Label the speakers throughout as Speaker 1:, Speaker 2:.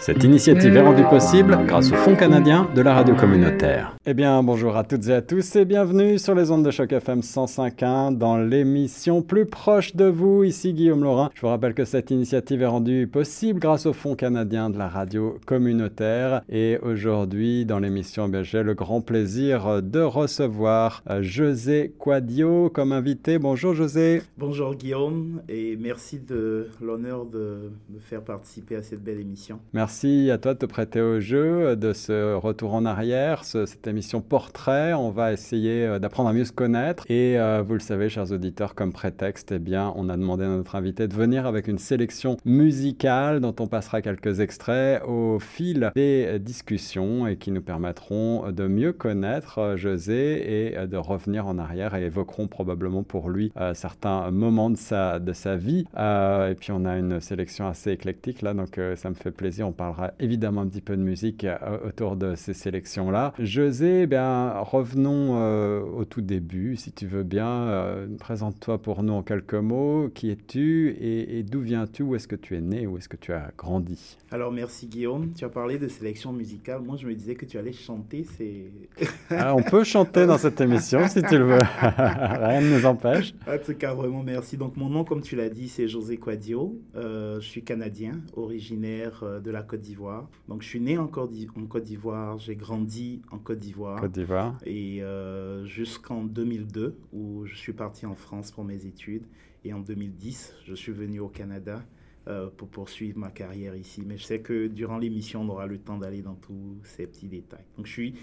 Speaker 1: Cette initiative est rendue possible grâce au Fonds canadien de la radio communautaire. Eh bien, bonjour à toutes et à tous et bienvenue sur les ondes de choc FM 105.1 dans l'émission Plus proche de vous. Ici Guillaume Laurin. Je vous rappelle que cette initiative est rendue possible grâce au Fonds canadien de la radio communautaire. Et aujourd'hui, dans l'émission, eh j'ai le grand plaisir de recevoir euh, José Quadio comme invité. Bonjour José.
Speaker 2: Bonjour Guillaume et merci de l'honneur de me faire participer à cette belle émission.
Speaker 1: Merci Merci à toi de te prêter au jeu, de ce retour en arrière, cette émission portrait. On va essayer euh, d'apprendre à mieux se connaître. Et euh, vous le savez, chers auditeurs, comme prétexte, eh bien, on a demandé à notre invité de venir avec une sélection musicale dont on passera quelques extraits au fil des discussions et qui nous permettront de mieux connaître euh, José et de revenir en arrière et évoqueront probablement pour lui certains moments de sa, de sa vie. et puis on a une sélection assez éclectique là, donc ça me fait plaisir parlera évidemment un petit peu de musique euh, autour de ces sélections-là. José, eh bien, revenons euh, au tout début, si tu veux bien. Euh, présente-toi pour nous en quelques mots. Qui es-tu et, d'où viens-tu? Où est-ce que tu es né? Où est-ce que tu as grandi?
Speaker 2: Alors, merci Guillaume. Tu as parlé de sélection musicale. Moi, je me disais que tu allais chanter. C'est...
Speaker 1: Ah, on peut chanter dans cette émission si tu le veux. Rien ne nous empêche.
Speaker 2: En tout cas, vraiment merci. Donc, mon nom, comme tu l'as dit, c'est José Quadio. je suis canadien, originaire de la Côte d'Ivoire. Donc, je suis né en Côte d'Ivoire, j'ai grandi en Côte d'Ivoire.
Speaker 1: Côte d'Ivoire.
Speaker 2: Et euh, jusqu'en 2002, où je suis parti en France pour mes études. Et en 2010, je suis venu au Canada euh, pour poursuivre ma carrière ici. Mais je sais que durant l'émission, on aura le temps d'aller dans tous ces petits détails. Donc, je suis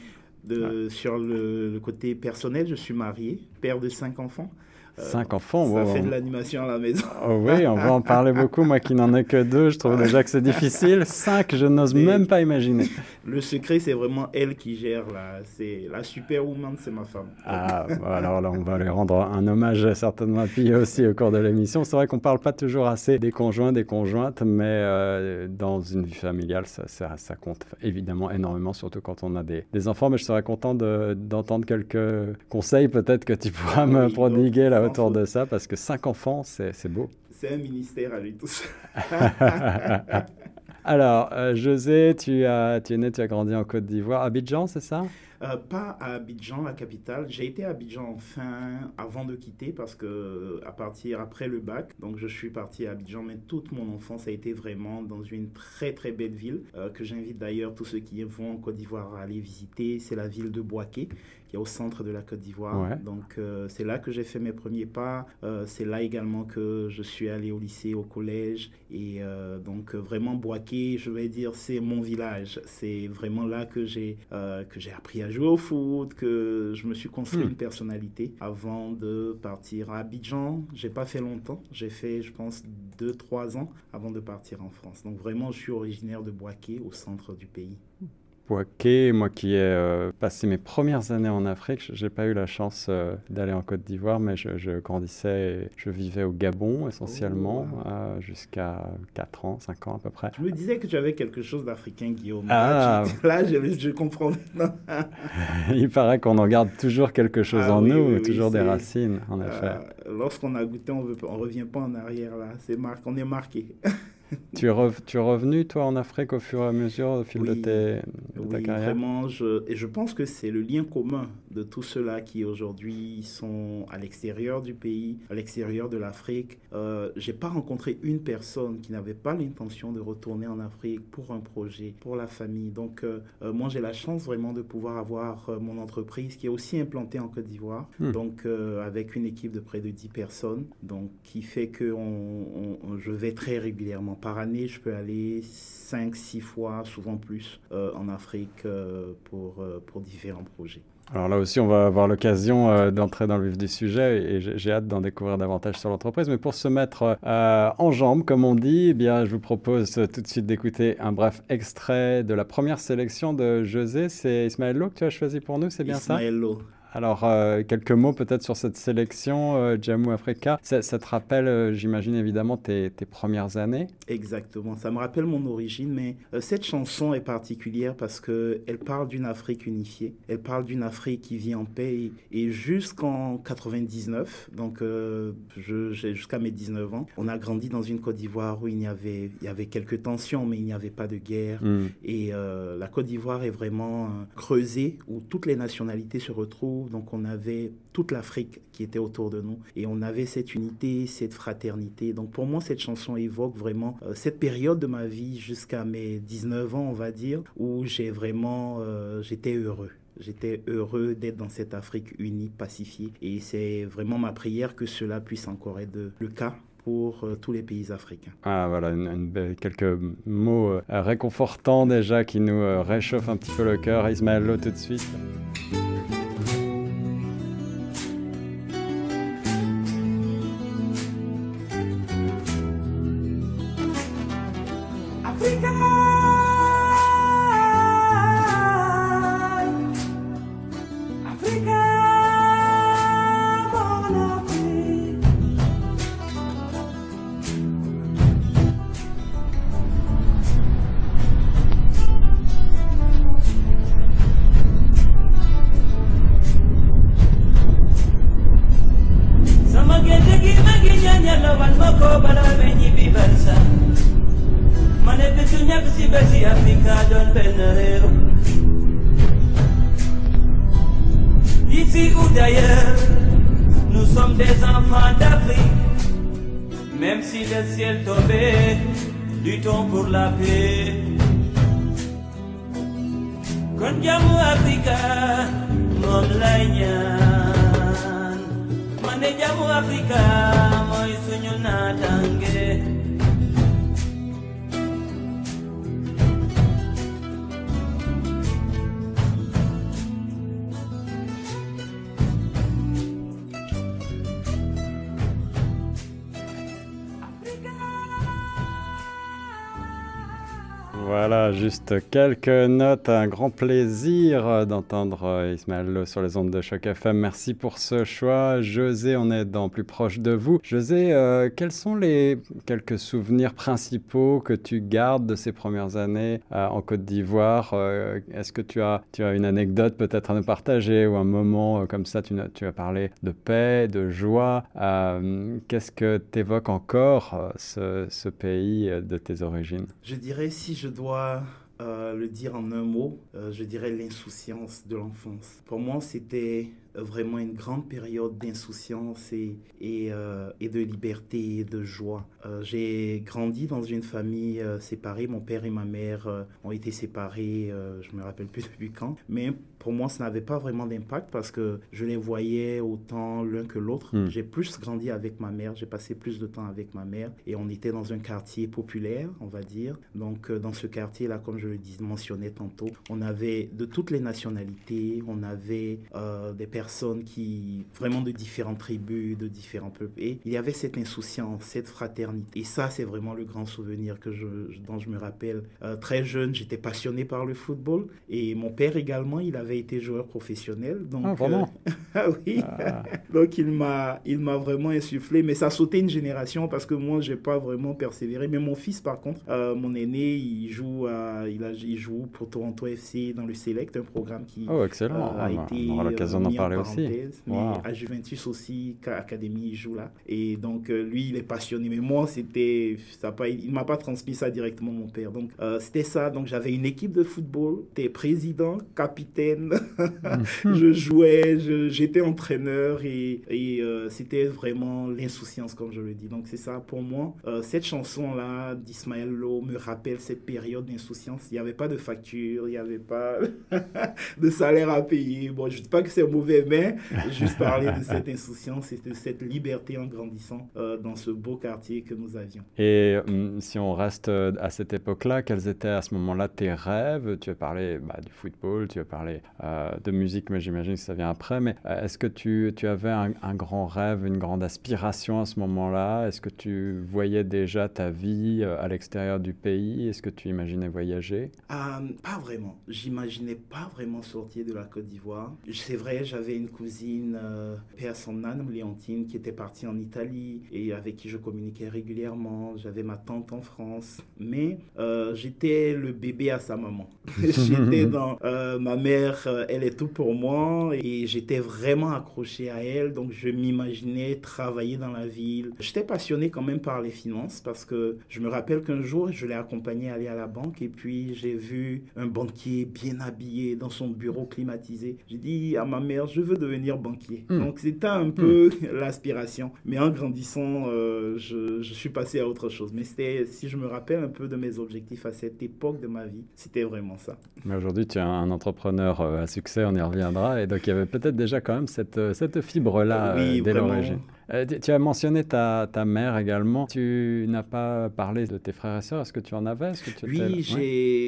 Speaker 2: de, sur le, le, côté personnel, je suis marié, père de cinq enfants.
Speaker 1: Cinq enfants,
Speaker 2: Ça fait de l'animation à la maison.
Speaker 1: Oh oui, on va en parler beaucoup. Moi qui n'en ai que deux, je trouve déjà que c'est difficile. Cinq, je n'ose même pas imaginer.
Speaker 2: Le secret, c'est vraiment elle qui gère. La, c'est la superwoman, c'est ma femme.
Speaker 1: Ah, alors là, on va lui rendre un hommage certainement appuyé aussi au cours de l'émission. C'est vrai qu'on ne parle pas toujours assez des conjoints, des conjointes, mais euh, dans une vie familiale, ça, ça, compte évidemment énormément, surtout quand on a des, des enfants. Mais je serais content d'entendre quelques conseils peut-être que tu pourras me prodiguer là autour de ça parce que cinq enfants, c'est beau.
Speaker 2: C'est un ministère à lui tous.
Speaker 1: Alors, euh, José, tu, as, tu es né, tu as grandi en Côte d'Ivoire. Abidjan, c'est ça?
Speaker 2: Euh, pas à Abidjan, la capitale. J'ai été à Abidjan enfin avant de quitter parce que à partir après le bac, donc je suis parti à Abidjan, mais toute mon enfance a été vraiment dans une très très belle ville euh, que j'invite d'ailleurs tous ceux qui vont en Côte d'Ivoire à aller visiter. C'est la ville de Boaké qui est au centre de la Côte d'Ivoire. Donc euh, c'est là que j'ai fait mes premiers pas. Euh, c'est là également que je suis allé au lycée, au collège. Et euh, donc vraiment Boaké, je vais dire, c'est mon village. C'est vraiment là que j'ai que j'ai appris à jouer au foot, que je me suis construit hmm. une personnalité avant de partir à Abidjan. J'ai pas fait longtemps. J'ai fait, je pense, deux, trois ans avant de partir en France. Donc vraiment, je suis originaire de Boaké, au centre du pays.
Speaker 1: Moi qui ai euh, passé mes premières années en Afrique, je n'ai pas eu la chance euh, d'aller en Côte d'Ivoire, mais je, grandissais, et je vivais au Gabon essentiellement oh, euh, jusqu'à 4 ans, 5 ans à peu près.
Speaker 2: Je me disais que tu avais quelque chose d'africain, Guillaume. Ah. Là, je, je, comprends.
Speaker 1: Il paraît qu'on en garde toujours quelque chose ah en nous, toujours des racines, en effet.
Speaker 2: Lorsqu'on a goûté, on ne revient pas en arrière là. C'est on est marqué.
Speaker 1: tu, es tu es revenu, toi, en Afrique au fur et à mesure, au fil de, tes, ta carrière?
Speaker 2: vraiment. Je, et je pense que c'est le lien commun de tous ceux-là qui aujourd'hui sont à l'extérieur du pays, à l'extérieur de l'Afrique. Euh, J'ai pas rencontré une personne qui n'avait pas l'intention de retourner en Afrique pour un projet, pour la famille. Donc, euh, euh, moi, j'ai la chance vraiment de pouvoir avoir euh, mon entreprise qui est aussi implantée en Côte d'Ivoire. Hmm. Donc, avec une équipe de près de 10 personnes. Donc, qui fait que on, je vais très régulièrement par année, je peux aller 5-6 fois, souvent plus, euh, en Afrique euh, pour, euh, pour différents projets.
Speaker 1: Alors là aussi, on va avoir l'occasion d'entrer dans le vif du sujet et j'ai hâte d'en découvrir davantage sur l'entreprise. Mais pour se mettre en jambe, comme on dit, eh bien, je vous propose tout de suite d'écouter un bref extrait de la première sélection de José. C'est Ismaël Lo que tu as choisi pour nous, c'est bien
Speaker 2: ça? Ismaël Lo.
Speaker 1: Alors, euh, quelques mots peut-être sur cette sélection euh, Jammu Africa. Ça, te rappelle, euh, j'imagine évidemment, tes, premières années
Speaker 2: Exactement, ça me rappelle mon origine, mais cette chanson est particulière parce qu'elle parle d'une Afrique unifiée, elle parle d'une Afrique qui vit en paix. Et, jusqu'en 99, donc jusqu'à mes 19 ans, on a grandi dans une Côte d'Ivoire où il y, avait, il y avait quelques tensions, mais il n'y avait pas de guerre. Hmm. Et la Côte d'Ivoire est vraiment creusée, où toutes les nationalités se retrouvent donc on avait toute l'Afrique qui était autour de nous et on avait cette unité, cette fraternité. Donc pour moi, cette chanson évoque vraiment euh, cette période de ma vie jusqu'à mes 19 ans, on va dire, où j'ai vraiment, euh, j'étais heureux. J'étais heureux d'être dans cette Afrique unie, pacifiée. Et c'est vraiment ma prière que cela puisse encore être le cas pour euh, tous les pays africains.
Speaker 1: Ah voilà, quelques mots réconfortants déjà qui nous réchauffent un petit peu le cœur. Ismaël tout de suite. Voilà, juste quelques notes. Un grand plaisir d'entendre euh, Ismaël sur les ondes de Choc FM. Merci pour ce choix. José, on est dans plus proche de vous. José, euh, quels sont les quelques souvenirs principaux que tu gardes de ces premières années euh, en Côte d'Ivoire Est-ce que tu as, tu as une anecdote peut-être à nous partager ou un moment comme ça tu, as parlé de paix, de joie. Qu'est-ce que t'évoques encore ce, ce pays de tes origines?
Speaker 2: Je dirais si je dois euh, le dire en un mot, euh, je dirais l'insouciance de l'enfance. Pour moi, c'était vraiment une grande période d'insouciance et, et, euh, et, de liberté et de joie. J'ai grandi dans une famille séparée. Mon père et ma mère ont été séparés, je me rappelle plus depuis quand. Mais pour moi, ça n'avait pas vraiment d'impact parce que je les voyais autant l'un que l'autre. Hmm. J'ai plus grandi avec ma mère, j'ai passé plus de temps avec ma mère et on était dans un quartier populaire, on va dire. Donc, euh, dans ce quartier-là, comme je le mentionnais tantôt, on avait de toutes les nationalités, on avait euh, des personnes qui, vraiment de différentes tribus, de différents peuples. Et il y avait cette insouciance, cette fraternité. Et ça, c'est vraiment le grand souvenir que je, dont je me rappelle. Euh, très jeune, j'étais passionné par le football et mon père également, il avait été joueur professionnel. Donc,
Speaker 1: ah, vraiment
Speaker 2: euh, ah oui. Ah. donc, il m'a, il m'a vraiment insufflé. Mais ça a sauté une génération parce que moi, j'ai pas vraiment persévéré. Mais mon fils, par contre, euh, mon aîné, il joue, à, il, a, il joue pour Toronto FC dans le Select, un programme qui
Speaker 1: oh, excellent. A été. On aura l'occasion d'en parler
Speaker 2: Mais à Juventus aussi, Académie, il joue là. Et donc, lui, il est passionné. Mais moi, c'était. Pas, il m'a pas transmis ça directement, mon père. Donc, c'était ça. Donc, j'avais une équipe de football, t'es président, capitaine, je jouais, j'étais entraîneur et, euh, c'était vraiment l'insouciance, comme je le dis. Donc c'est ça pour moi. Euh, cette chanson-là d'Ismaël Lo me rappelle cette période d'insouciance. Il n'y avait pas de facture, il n'y avait pas de salaire à payer. Bon, je ne dis pas que c'est mauvais, mais juste parler de cette insouciance et de cette liberté en grandissant euh, dans ce beau quartier que nous avions.
Speaker 1: Et hum, si on reste à cette époque-là, quels étaient à ce moment-là tes rêves? Tu as parlé bah, du football, tu as parlé euh, de musique, mais j'imagine que ça vient après. Mais euh, est-ce que tu, tu avais un, grand rêve, une grande aspiration à ce moment-là? Est-ce que tu voyais déjà ta vie euh, à l'extérieur du pays? Est-ce que tu imaginais voyager?
Speaker 2: Pas vraiment. J'imaginais pas vraiment sortir de la Côte d'Ivoire. C'est vrai, j'avais j'avais une cousine, euh, père son âme, Léontine, qui était partie en Italie et avec qui je communiquais régulièrement. J'avais ma tante en France. Mais euh, j'étais le bébé à sa maman. j'étais dans euh, ma mère, euh, elle est tout pour moi et j'étais vraiment accroché à elle. Donc je m'imaginais travailler dans la ville. J'étais passionné quand même par les finances parce que je me rappelle qu'un jour, je l'ai accompagné à aller à la banque et puis j'ai vu un banquier bien habillé dans son bureau climatisé. J'ai dit à ma mère, je veux devenir banquier. Hmm. Donc c'était un peu hmm. l'aspiration. Mais en grandissant, euh, je, je, suis passé à autre chose. Mais c'était, si je me rappelle un peu de mes objectifs à cette époque de ma vie, c'était vraiment ça.
Speaker 1: Mais aujourd'hui, tu es un entrepreneur euh, à succès, on y reviendra. Et donc, il y avait peut-être déjà quand même cette, euh, cette fibre-là dès l'origine. Tu as mentionné ta, ta, mère également. Tu n'as pas parlé de tes frères et sœurs. Est-ce que tu en avais?
Speaker 2: Que tu Oui,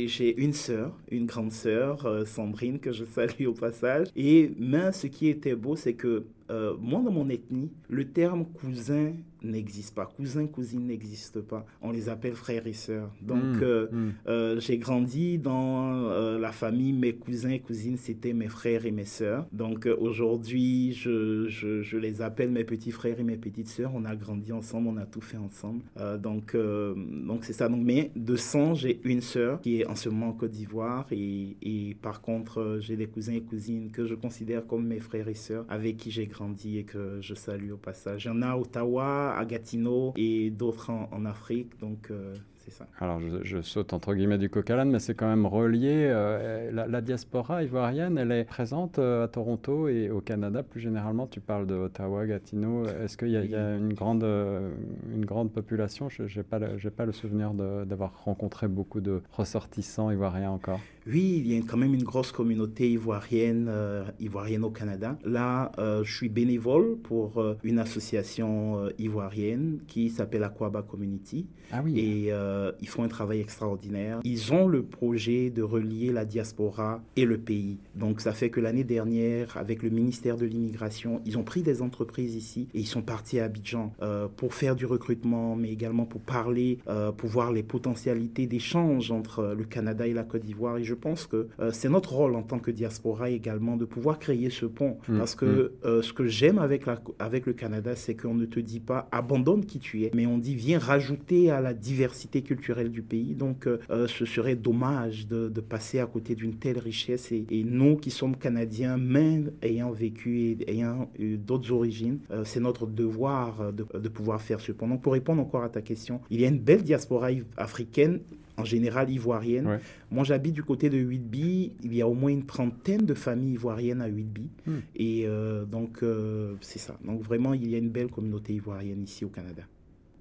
Speaker 2: j'ai une sœur, une grande sœur, Sandrine, que je salue au passage. Et mais ce qui était beau, c'est que euh, moi, dans mon ethnie, le terme cousin n'existe pas. Cousin, cousine n'existe pas. On les appelle frères et sœurs. Donc, hmm, euh, hmm. Euh, j'ai grandi dans la famille. Mes cousins et cousines, c'était mes frères et mes sœurs. Donc, aujourd'hui, je, je, je, les appelle mes petits frères et mes petites sœurs. On a grandi ensemble, on a tout fait ensemble. donc, donc c'est ça. Donc, mais de sang, j'ai une sœur qui est en ce moment en Côte d'Ivoire. Et, et, par contre, j'ai des cousins et cousines que je considère comme mes frères et sœurs avec qui j'ai grandi et que je salue au passage. Il y en a à Ottawa, à Gatineau et d'autres en, Afrique. Donc, euh,
Speaker 1: alors, je, saute entre guillemets du coq à mais c'est quand même relié. Euh, la, diaspora ivoirienne, elle est présente euh, à Toronto et au Canada plus généralement. Tu parles de Ottawa, Gatineau. Est-ce qu'il y, a une grande, euh, une grande population? Je n'ai pas, pas le souvenir d'avoir rencontré beaucoup de ressortissants ivoiriens encore.
Speaker 2: Oui, il y a quand même une grosse communauté ivoirienne, ivoirienne au Canada. Là, je suis bénévole pour une association ivoirienne qui s'appelle Aquaba Community.
Speaker 1: Ah oui.
Speaker 2: Et euh, ils font un travail extraordinaire. Ils ont le projet de relier la diaspora et le pays. Donc ça fait que l'année dernière, avec le ministère de l'immigration, ils ont pris des entreprises ici et ils sont partis à Abidjan euh, pour faire du recrutement, mais également pour parler, euh, pour voir les potentialités d'échange entre le Canada et la Côte d'Ivoire. Et je pense que c'est notre rôle en tant que diaspora également de pouvoir créer ce pont. Mmh, Parce que mmh. ce que j'aime avec, avec le Canada, c'est qu'on ne te dit pas abandonne qui tu es, mais on dit viens rajouter à la diversité culturelle du pays. Donc, euh, euh, ce serait dommage de, passer à côté d'une telle richesse. Et, nous qui sommes Canadiens, même ayant vécu et ayant eu d'autres origines, euh, c'est notre devoir de, pouvoir faire ce point. Donc, pour répondre encore à ta question, il y a une belle diaspora africaine en général ivoirienne. Moi, j'habite du côté de Whitby. Il y a au moins une trentaine de familles ivoiriennes à Whitby. Hmm. Et donc, c'est ça. Donc, vraiment, il y a une belle communauté ivoirienne ici au Canada.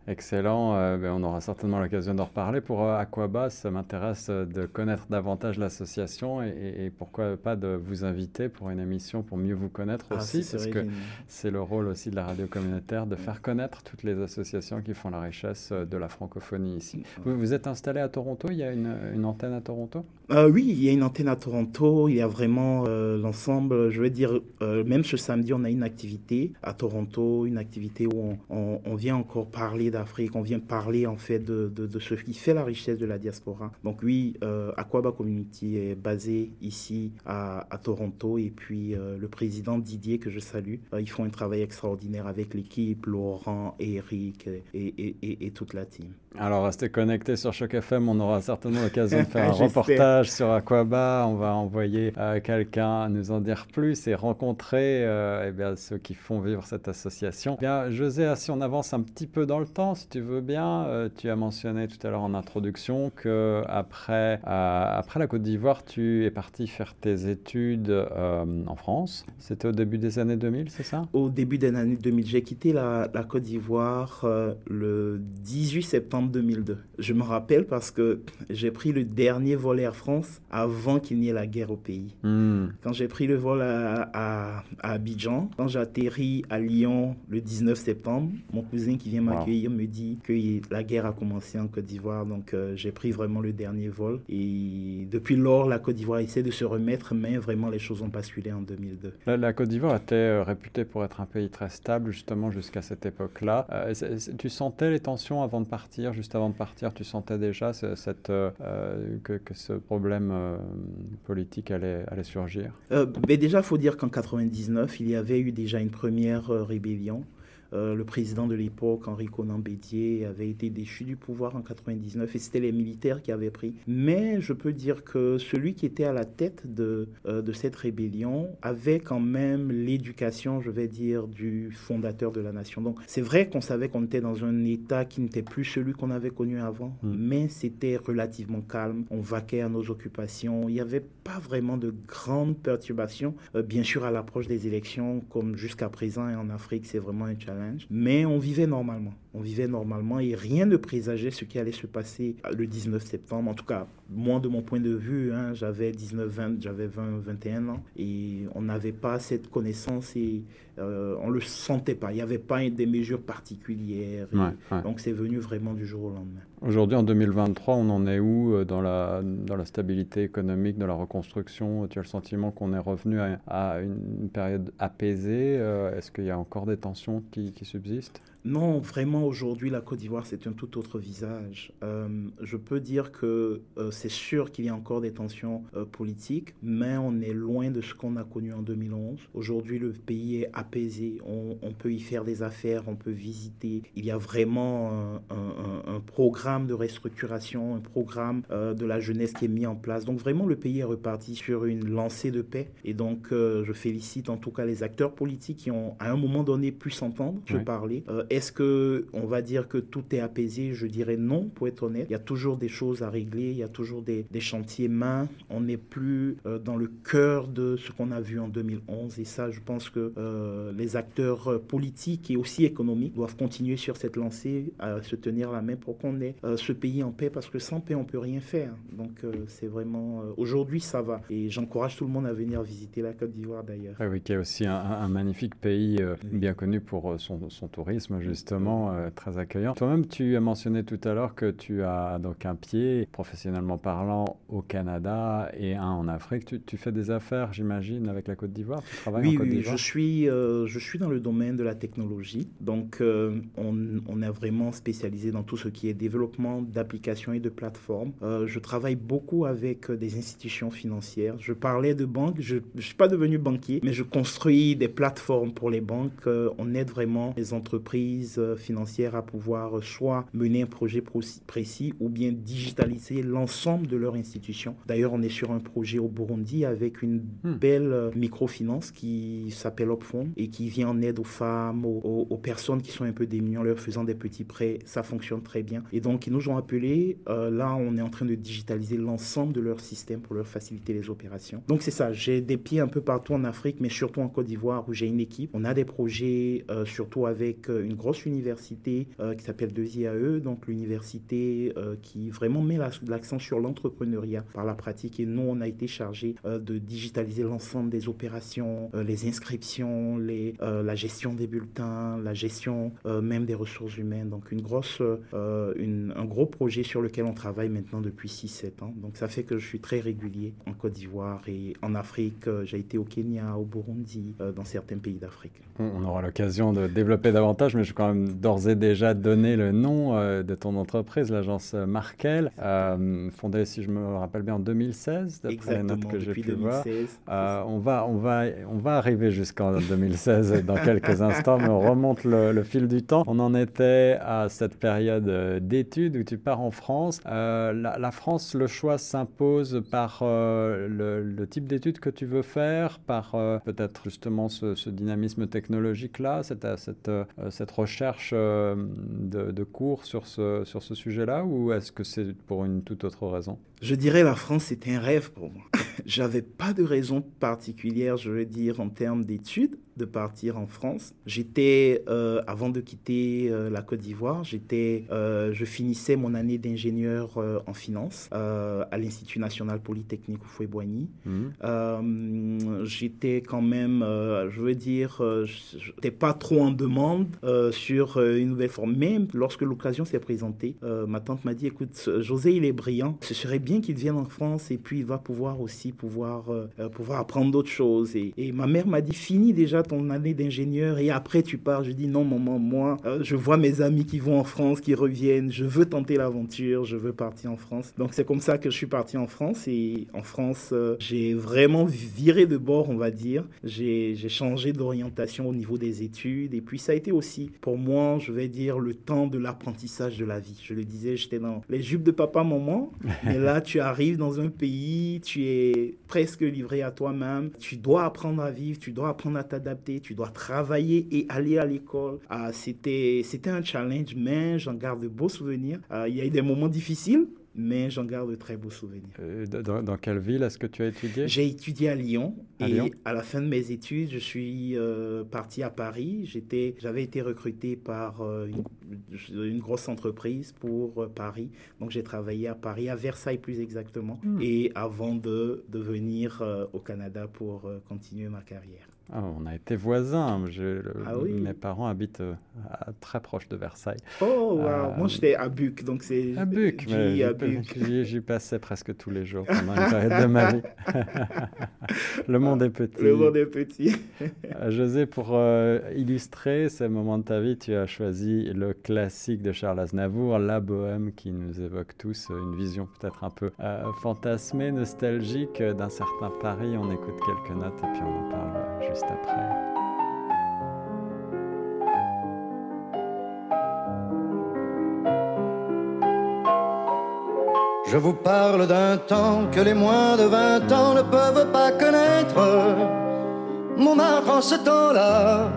Speaker 1: Excellent. Euh, ben, on aura certainement l'occasion d'en reparler. Pour euh, Aquabas, ça m'intéresse euh, de connaître davantage l'association et, pourquoi pas de vous inviter pour une émission pour mieux vous connaître ah, aussi, parce que c'est le rôle aussi de la radio communautaire de faire connaître toutes les associations qui font la richesse de la francophonie ici. Vous, vous êtes installé à Toronto? Il y a une, antenne à Toronto?
Speaker 2: Oui, il y a une antenne à Toronto. Il y a vraiment l'ensemble. Je veux dire, même ce samedi, on a une activité à Toronto, une activité où on, vient encore parler Afrique, on vient parler en fait de, ce qui fait la richesse de la diaspora. Donc oui, euh, Aquaba Community est basé ici à, Toronto et puis euh, le président Didier que je salue, euh, ils font un travail extraordinaire avec l'équipe, Laurent, Eric et, toute la team.
Speaker 1: Alors restez connectés sur Choc FM, on aura certainement l'occasion de faire un reportage sur Aquaba, on va envoyer quelqu'un nous en dire plus et rencontrer eh bien, ceux qui font vivre cette association. Eh bien, José, si on avance un petit peu dans le temps, si tu veux bien. Euh, tu as mentionné tout à l'heure en introduction que après, euh, après la Côte d'Ivoire, tu es parti faire tes études euh, en France. C'était au début des années 2000, c'est ça?
Speaker 2: Au début des années 2000. J'ai quitté la, la Côte d'Ivoire le 18 septembre 2002. Je me rappelle parce que j'ai pris le dernier vol Air France avant qu'il n'y ait la guerre au pays. Hmm. Quand j'ai pris le vol à, à, Abidjan, quand j'ai atterri à Lyon le 19 septembre, mon cousin qui vient m'accueillir me dit que la guerre a commencé en Côte d'Ivoire. Donc euh, j'ai pris vraiment le dernier vol. Et depuis lors, la Côte d'Ivoire essaie de se remettre, mais vraiment les choses ont basculé en 2002.
Speaker 1: La, Côte d'Ivoire était euh, réputée pour être un pays très stable justement jusqu'à cette époque-là. Euh, tu sentais les tensions avant de partir juste avant de partir Tu sentais déjà cette, que, que, ce problème politique allait, allait surgir?
Speaker 2: Mais Déjà, il faut dire qu'en 99, il y avait eu déjà une première rébellion euh, le président de l'époque, Henri Conan Bédier, avait été déchu du pouvoir en 99 et c'était les militaires qui avaient pris. Mais je peux dire que celui qui était à la tête de, euh, de cette rébellion avait quand même l'éducation, je vais dire, du fondateur de la nation. Donc c'est vrai qu'on savait qu'on était dans un état qui n'était plus celui qu'on avait connu avant, hmm. mais c'était relativement calme. On vaquait à nos occupations. Il n'y avait pas vraiment de grandes perturbations. Euh, bien sûr, à l'approche des élections, comme jusqu'à présent et en Afrique, c'est vraiment un challenge mais on vivait normalement. On vivait normalement et rien ne présageait ce qui allait se passer le 19 septembre. En tout cas, moi, de mon point de vue, hein, j'avais 19, 20, j'avais 20, 21 ans et on n'avait pas cette connaissance et euh, on ne le sentait pas. Il n'y avait pas des mesures particulières. Donc, c'est venu vraiment du jour au lendemain.
Speaker 1: Aujourd'hui, en 2023, on en est où euh, dans la, dans la stabilité économique, dans la reconstruction? Tu as le sentiment qu'on est revenu à, une période apaisée euh, Est-ce qu'il y a encore des tensions qui, qui subsistent?
Speaker 2: Non, vraiment, aujourd'hui, la Côte d'Ivoire, c'est un tout autre visage. Euh, je peux dire que euh, c'est sûr qu'il y a encore des tensions euh, politiques, mais on est loin de ce qu'on a connu en 2011. Aujourd'hui, le pays est apaisé. On, peut y faire des affaires, on peut visiter. Il y a vraiment un, programme de restructuration, un programme de la jeunesse qui est mis en place. Donc, vraiment, le pays est reparti sur une lancée de paix. Et donc, je félicite en tout cas les acteurs politiques qui ont, à un moment donné, pu s'entendre, se parler est-ce que on va dire que tout est apaisé? Je dirais non, pour être honnête. Il y a toujours des choses à régler, il y a toujours des, chantiers mains. On n'est plus euh, dans le cœur de ce qu'on a vu en 2011. Et ça, je pense que euh, les acteurs euh, politiques et aussi économiques doivent continuer sur cette lancée, à se tenir la main pour qu'on ait ce pays en paix, parce que sans paix, on peut rien faire. Donc, c'est vraiment... Aujourd'hui, ça va. Et j'encourage tout le monde à venir visiter la Côte d'Ivoire, d'ailleurs.
Speaker 1: Ah oui, qui est aussi un, magnifique pays bien connu pour son, son tourisme justement, euh, très accueillant. Toi-même, tu as mentionné tout à l'heure que tu as donc un pied, professionnellement parlant, au Canada et un en Afrique. Tu, fais des affaires, j'imagine, avec la Côte d'Ivoire? Tu
Speaker 2: travailles oui, en Côte d'Ivoire? je suis, euh, je suis dans le domaine de la technologie. Donc, euh, on, on, est vraiment spécialisé dans tout ce qui est développement d'applications et de plateformes. je travaille beaucoup avec des institutions financières. Je parlais de banques. Je ne suis pas devenu banquier, mais je construis des plateformes pour les banques. on aide vraiment les entreprises euh, financières à pouvoir euh, soit mener un projet précis ou bien digitaliser l'ensemble de leur institution. D'ailleurs, on est sur un projet au Burundi avec une hmm. belle euh, microfinance qui s'appelle Opfond et qui vient en aide aux femmes, aux, personnes qui sont un peu démunies en leur faisant des petits prêts. Ça fonctionne très bien. Et donc, ils nous ont appelés. là, on est en train de digitaliser l'ensemble de leur système pour leur faciliter les opérations. Donc, c'est ça. J'ai des pieds un peu partout en Afrique, mais surtout en Côte d'Ivoire où j'ai une équipe. On a des projets, surtout avec une grosse université euh, qui s'appelle 2IAE, donc l'université euh, qui vraiment met l'accent sur l'entrepreneuriat par la pratique. Et nous, on a été chargé euh, de digitaliser l'ensemble des opérations, les inscriptions, les, la gestion des bulletins, la gestion même des ressources humaines. Donc une grosse, un gros projet sur lequel on travaille maintenant depuis 6-7 ans. Donc ça fait que je suis très régulier en Côte d'Ivoire et en Afrique. J'ai été au Kenya, au Burundi, dans certains pays d'Afrique.
Speaker 1: On aura l'occasion de développer davantage, mais je quand même d'ores et déjà donné le nom euh, de ton entreprise, l'agence Markel, euh, fondée, si je me rappelle bien, en 2016,
Speaker 2: d'après les notes que j'ai pu voir.
Speaker 1: Euh, on, va, on, va, on va arriver jusqu'en 2016 dans quelques instants, mais on remonte le, fil du temps. On en était à cette période d'études où tu pars en France. La, France, le choix s'impose par le, type d'études que tu veux faire, par peut-être justement ce, dynamisme technologique-là, cette, cette, cette recherche euh, de, cours sur ce, sur ce sujet-là ou est-ce que c'est pour une toute autre raison?
Speaker 2: Je dirais la France, c'était un rêve pour moi. J'avais pas de raison particulière, je veux dire, en termes d'études de partir en France. J'étais, euh, avant de quitter euh, la Côte d'Ivoire, j'étais, euh, je finissais mon année d'ingénieur en finance à l'Institut national polytechnique Oufoué-Boigny. Mmh. j'étais quand même, je veux dire, j'étais pas trop en demande sur une nouvelle forme. Même lorsque l'occasion s'est présentée, ma tante m'a dit, écoute, José, il est brillant, ce serait bien qu'il vienne en France et puis il va pouvoir aussi pouvoir, pouvoir apprendre d'autres choses. Et, et ma mère m'a dit, finis déjà ton année d'ingénieur et après tu pars. Je dis non, maman, moi, euh, je vois mes amis qui vont en France, qui reviennent. Je veux tenter l'aventure, je veux partir en France. Donc c'est comme ça que je suis parti en France et en France, euh, j'ai vraiment viré de bord, on va dire. J'ai changé d'orientation au niveau des études et puis ça a été aussi pour moi, je vais dire, le temps de l'apprentissage de la vie. Je le disais, j'étais dans les jupes de papa, maman, mais là tu arrives dans un pays, tu es presque livré à toi-même, tu dois apprendre à vivre, tu dois apprendre à t'adapter, tu dois travailler et aller à l'école. Ah, c'était, c'était un challenge, mais j'en garde de beaux souvenirs. Ah, il y a eu des moments difficiles, mais j'en garde de très beaux souvenirs.
Speaker 1: Euh, dans, quelle ville est-ce que tu as étudié?
Speaker 2: J'ai étudié à Lyon. et à la fin de mes études, je suis euh, parti à Paris. J'étais, j'avais été recruté par euh, une, grosse entreprise pour Paris. Donc j'ai travaillé à Paris, à Versailles plus exactement. Hmm. Et avant de, de venir au Canada pour continuer ma carrière.
Speaker 1: Ah, on a été voisins. Ah mes parents habitent euh, très proche de Versailles.
Speaker 2: Oh, wow. Euh, Moi, j'étais à Buc, donc c'est...
Speaker 1: À Buc, j'y passais presque tous les jours pendant une période de ma vie. le monde est petit.
Speaker 2: Le monde est petit.
Speaker 1: Euh, José, pour illustrer ces moments de ta vie, tu as choisi le classique de Charles Aznavour, La Bohème, qui nous évoque tous une vision peut-être un peu fantasmée, nostalgique d'un certain Paris. On écoute quelques notes et puis on en parle juste
Speaker 3: Je vous parle d'un temps que les moins de 20 ans ne peuvent pas connaître. Montmartre en ce temps-là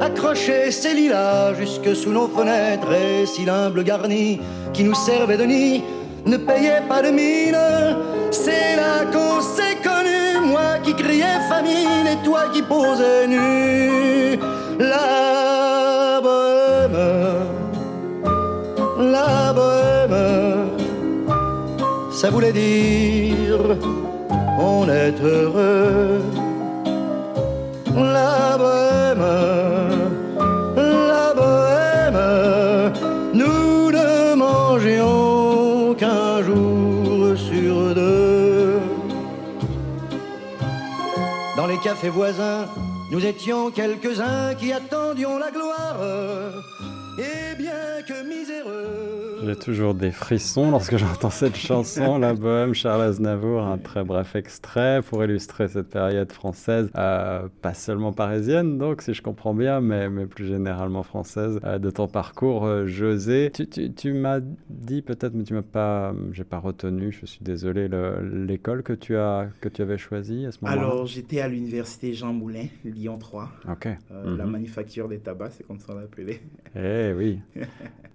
Speaker 3: accrochait ses lilas jusque sous nos fenêtres et si l'humble garni qui nous servait de nid ne payait pas de mine. C'est là qu'on qui criais famine et toi qui posais nu. La bohème, la bohème, ça voulait dire on est heureux. La bohème café voisin, nous étions quelques-uns qui attendions la gloire.
Speaker 1: J'ai toujours des frissons lorsque j'entends cette chanson, La Bohème, Charles Aznavour, un très bref extrait pour illustrer cette période française, euh, pas seulement parisienne, donc si je comprends bien, mais, mais plus généralement française, euh, de ton parcours, euh, José. Tu, tu, tu m'as dit peut-être, mais tu m'as pas, j'ai pas retenu, je suis désolé, l'école que tu as que tu avais choisie à ce moment-là?
Speaker 2: Alors j'étais à l'université Jean Moulin, Lyon 3.
Speaker 1: Ok.
Speaker 2: La mhm. manufacture des tabacs, c'est comme ça on l'appelait.
Speaker 1: Eh oui.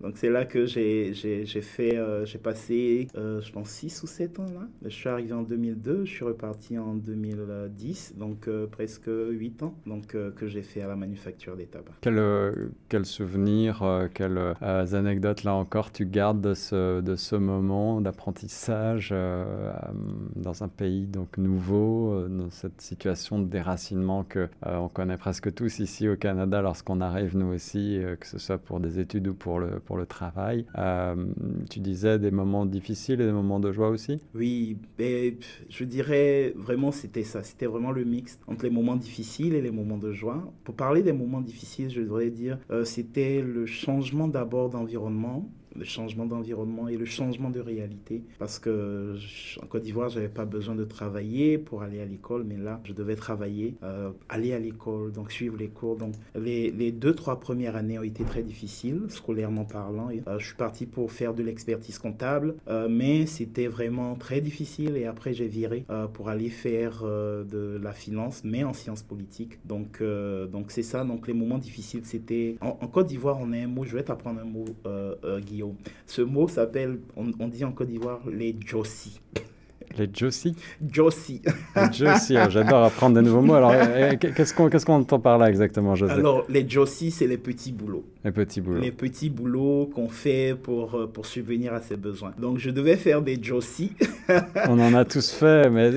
Speaker 2: Donc c'est là que j'ai fait, euh, j'ai passé, euh, je pense, 6 ou 7 ans là. Je suis arrivé en 2002, je suis reparti en 2010, donc euh, presque 8 ans donc, que j'ai fait à la manufacture des tabacs.
Speaker 1: Quel, quel souvenir, quelles anecdotes là encore tu gardes de ce, de ce moment d'apprentissage dans un pays donc nouveau, dans cette situation de déracinement que on connaît presque tous ici au Canada lorsqu'on arrive nous aussi, que ce soit pour des études ou pour le, pour le travail. Tu disais des moments difficiles et des moments de joie aussi
Speaker 2: Oui, je dirais vraiment c'était ça, c'était vraiment le mix entre les moments difficiles et les moments de joie. Pour parler des moments difficiles, je devrais dire, euh, c'était le changement d'abord d'environnement le changement d'environnement et le changement de réalité. Parce que en Côte d'Ivoire, j'avais pas besoin de travailler pour aller à l'école, mais là, je devais travailler, euh, aller à l'école, donc suivre les cours. Donc les, les, deux, trois premières années ont été très difficiles, scolairement parlant. Euh, je suis parti pour faire de l'expertise comptable, euh, mais c'était vraiment très difficile. Et après, j'ai viré pour aller faire de la finance, mais en sciences politiques. Donc, donc c'est ça. Donc les moments difficiles, c'était en, en Côte d'Ivoire, on a un mot. Je vais t'apprendre un mot, Guillaume ce mot s'appelle, on, dit en Côte d'Ivoire, les Jossi.
Speaker 1: Les Jossi
Speaker 2: Jossi.
Speaker 1: Jossi, oh, j'adore apprendre de nouveaux mots. Alors, eh, qu'est-ce qu'on qu'est-ce qu'on entend par là exactement, José?
Speaker 2: Alors, les Jossi, c'est les petits boulots.
Speaker 1: Les petits boulots.
Speaker 2: Les petits boulots qu'on fait pour, euh, pour subvenir à ses besoins. Donc, je devais faire des Jossi.
Speaker 1: On en a tous fait, mais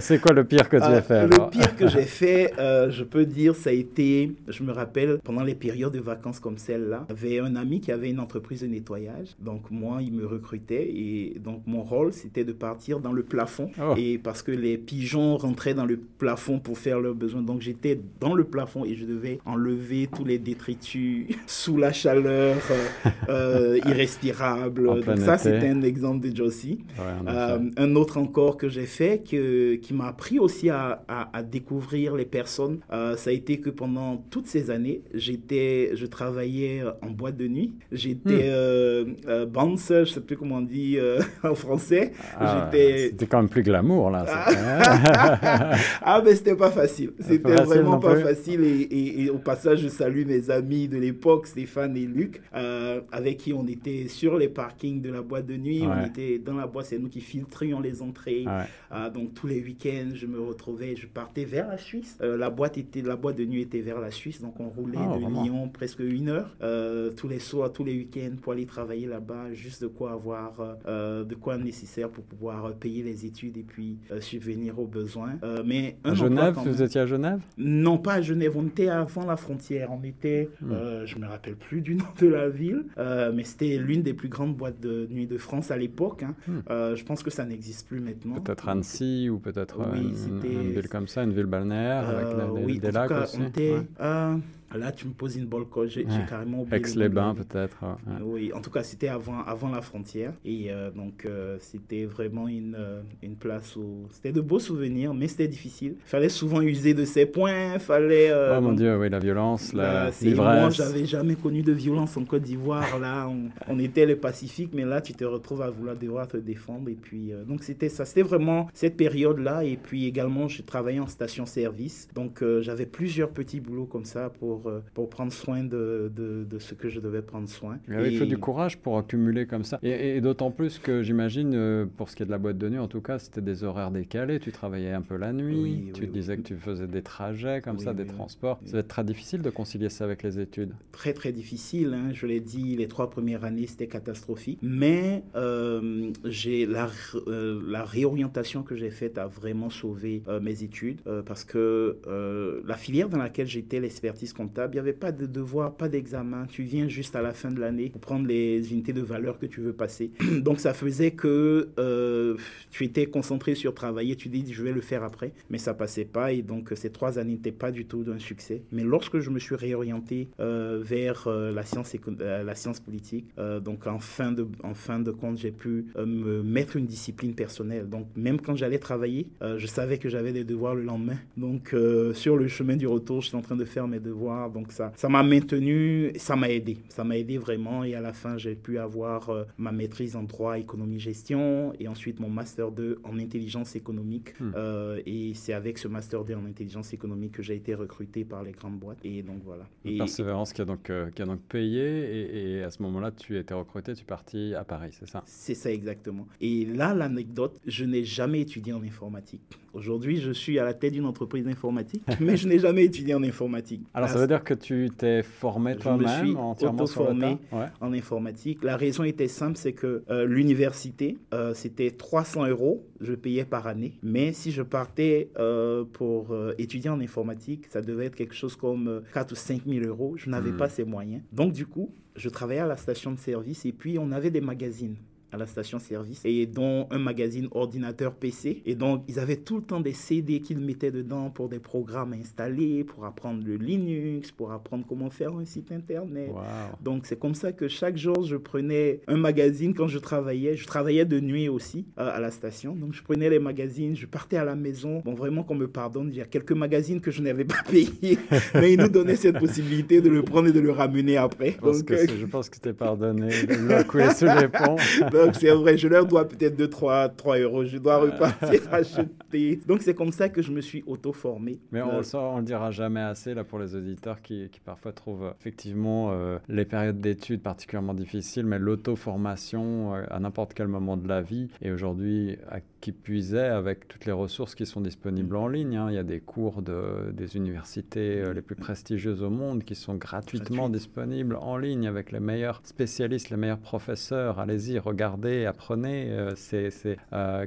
Speaker 1: c'est quoi le pire que tu as ah, fait
Speaker 2: Le pire que j'ai fait, euh, je peux dire, ça a été, je me rappelle, pendant les périodes de vacances comme celle-là, avait un ami qui avait une entreprise de nettoyage. Donc, moi, il me recrutait et donc mon rôle, c'était de partir dans le le plafond.
Speaker 1: Oh.
Speaker 2: Et parce que les pigeons rentraient dans le plafond pour faire leurs besoins. Donc j'étais dans le plafond et je devais enlever tous les détritus sous la chaleur euh, euh, irrespirable.
Speaker 1: En
Speaker 2: Donc ça, c'était un exemple de Josie.
Speaker 1: Ouais,
Speaker 2: Euh, un autre encore que j'ai fait que, qui m'a appris aussi à, à- à découvrir les personnes, euh, ça a été que pendant toutes ces années, j'étais, je travaillais en boîte de nuit. J'étais
Speaker 1: Hmm.
Speaker 2: bouncer, je sais plus comment on dit en français.
Speaker 1: Ah, C'était quand même plus glamour, là.
Speaker 2: Ah.
Speaker 1: c'était-
Speaker 2: ah, mais c'était pas facile. C'était
Speaker 1: facile
Speaker 2: vraiment pas facile. Et, et- et au passage, je salue mes amis de l'époque, Stéphane et Luc, euh, avec qui on était sur les parkings de la boîte de nuit. On était dans la boîte, c'est nous qui filtrions les entrées.
Speaker 1: Ouais.
Speaker 2: Ah, donc tous les week-ends, je me retrouvais, je partais vers la Suisse. Euh, la boîte était, la boîte de nuit était vers la Suisse, donc on roulait
Speaker 1: Ah,
Speaker 2: de
Speaker 1: vraiment.
Speaker 2: Lyon presque une heure euh, tous les soirs, tous les week-ends pour aller travailler là-bas, juste de quoi avoir, euh, euh, de quoi nécessaire pour pouvoir euh, payer les études et puis euh, subvenir aux besoins. Euh, mais un
Speaker 1: Genève, vous étiez à Genève?
Speaker 2: Non, pas à Genève, on était avant la frontière. On était,
Speaker 1: Hmm.
Speaker 2: euh, je me rappelle plus du nom de la ville, euh, mais c'était l'une des plus grandes boîtes de nuit de France à l'époque. hein.
Speaker 1: Hmm.
Speaker 2: Euh, je pense que ça n'existe plus maintenant.
Speaker 1: Peut-être Annecy ou peut-être euh,
Speaker 2: Oui,
Speaker 1: une, ville comme ça, une ville balnéaire avec la- des,
Speaker 2: oui,
Speaker 1: des lacs
Speaker 2: cas,
Speaker 1: aussi.
Speaker 2: on était,
Speaker 1: Ouais.
Speaker 2: Là, tu me poses une bonne. J'ai
Speaker 1: Ouais.
Speaker 2: carrément oublié.
Speaker 1: Aix-les-Bains
Speaker 2: la
Speaker 1: peut-être. ouais.
Speaker 2: Oui, en tout cas, c'était avant, avant la frontière. Et euh, donc, euh, c'était vraiment une, euh, une place où c'était de beaux souvenirs, mais c'était difficile. Il fallait souvent user de ses points. Fallait.
Speaker 1: oh mon Dieu, oui, la violence, la
Speaker 2: Là, c'est- moi, j'avais jamais connu de violence en Côte d'Ivoire. Là, on, on était les Pacifiques, mais là, tu te retrouves à vouloir devoir te défendre. Et puis, donc, c'était ça. C'était vraiment cette période-là. Et puis, également, j'ai travaillé en station-service. Donc, j'avais plusieurs petits boulots comme ça pour, euh, pour prendre soin de, de, de ce que je devais prendre soin.
Speaker 1: Mais oui, Il faut
Speaker 2: Et-
Speaker 1: du courage pour accumuler comme ça. Et, et d'autant plus que j'imagine, euh, pour ce qui est de la boîte de nuit, en tout cas, c'était des horaires décalés. Tu travaillais un peu la nuit.
Speaker 2: Oui,
Speaker 1: tu
Speaker 2: oui,
Speaker 1: disais
Speaker 2: oui.
Speaker 1: que tu faisais des trajets comme ça, des transports. Ça va être très difficile de concilier ça avec les études.
Speaker 2: très très difficile. hein. Je l'ai dit, les trois premières années, c'était catastrophique. Mais euh, j'ai la, euh, réorientation que j'ai faite a vraiment sauvé euh, mes études parce que la filière dans laquelle j'étais, l'expertise comptable, il n'y avait pas de devoir, pas d'examen. Tu viens juste à la fin de l'année pour prendre les unités de valeur que tu veux passer. Donc ça faisait que euh, tu étais concentré sur travailler, tu dis je vais le faire après, mais ça passait pas et donc ces trois années n'étaient pas du tout d'un succès. Mais lorsque je me suis réorienté euh, vers euh, la science la science politique, donc en fin de en fin de compte j'ai pu me mettre une discipline personnelle. Donc même quand j'allais travailler, je savais que j'avais des devoirs le lendemain. Donc sur le chemin du retour, j'étais en train de faire mes devoirs. Donc ça ça m'a maintenu, ça m'a aidé, ça m'a aidé vraiment et à la fin j'ai pu avoir euh, ma maîtrise en droit, économie, gestion et ensuite mon master 2 en intelligence économique.
Speaker 1: Hmm.
Speaker 2: Euh, et c'est avec ce master 2 en intelligence économique que j'ai été recruté par les grandes boîtes. Et donc voilà.
Speaker 1: Une
Speaker 2: Et,
Speaker 1: persévérance qui a donc, euh, qui a donc payé. Et, et à ce moment-là, tu étais recruté, tu es parti à Paris, c'est ça?
Speaker 2: C'est ça exactement. Et là, l'anecdote, je n'ai jamais étudié en informatique. Aujourd'hui, je suis à la tête d'une entreprise informatique, mais je n'ai jamais étudié en informatique.
Speaker 1: Alors, ça veut dire que tu t'es formé toi-même entièrement sur le
Speaker 2: auto-formé.
Speaker 1: tas? Ouais.
Speaker 2: en informatique. La raison était simple, c'est que euh, l'université, euh, c'était 300 euros, je payais par année. Mais si je partais euh, pour étudier en informatique, ça devait être quelque chose comme euh, 4 ou 5 000 euros. Je n'avais
Speaker 1: Hmm.
Speaker 2: pas ces moyens. Donc du coup, je travaillais à la station de service et puis on avait des magazines à la station-service et dont un magazine ordinateur PC et donc ils avaient tout le temps des CD qu'ils mettaient dedans pour des programmes à installer pour apprendre le Linux pour apprendre comment faire un site internet donc c'est comme ça que chaque jour je prenais un magazine quand je travaillais. Je travaillais de nuit aussi euh, à la station. Donc je prenais les magazines, je partais à la maison. Bon vraiment qu'on me pardonne, il y a quelques magazines que je n'avais pas payés, mais ils nous donnaient cette possibilité de le prendre et de le ramener après.
Speaker 1: Je pense
Speaker 2: Donc
Speaker 1: que
Speaker 2: euh,
Speaker 1: je pense que tu t'es pardonné de sous les ponts.
Speaker 2: Donc c'est vrai, je leur dois peut-être 2, 3, 3 euros. Je dois repartir acheter. Donc c'est comme ça que je me suis auto-formé.
Speaker 1: Mais on,
Speaker 2: Euh,
Speaker 1: on le dira jamais assez là pour les auditeurs qui, qui parfois trouvent euh, effectivement euh, les périodes d'études particulièrement difficiles, mais l'auto-formation euh, à n'importe quel moment de la vie et aujourd'hui à qui puisait avec toutes les ressources qui sont disponibles en ligne. hein. Il y a des cours de, des universités euh, les plus prestigieuses au monde qui sont gratuitement disponibles en ligne avec les meilleurs spécialistes, les meilleurs professeurs. Allez-y, regardez apprenez. c'est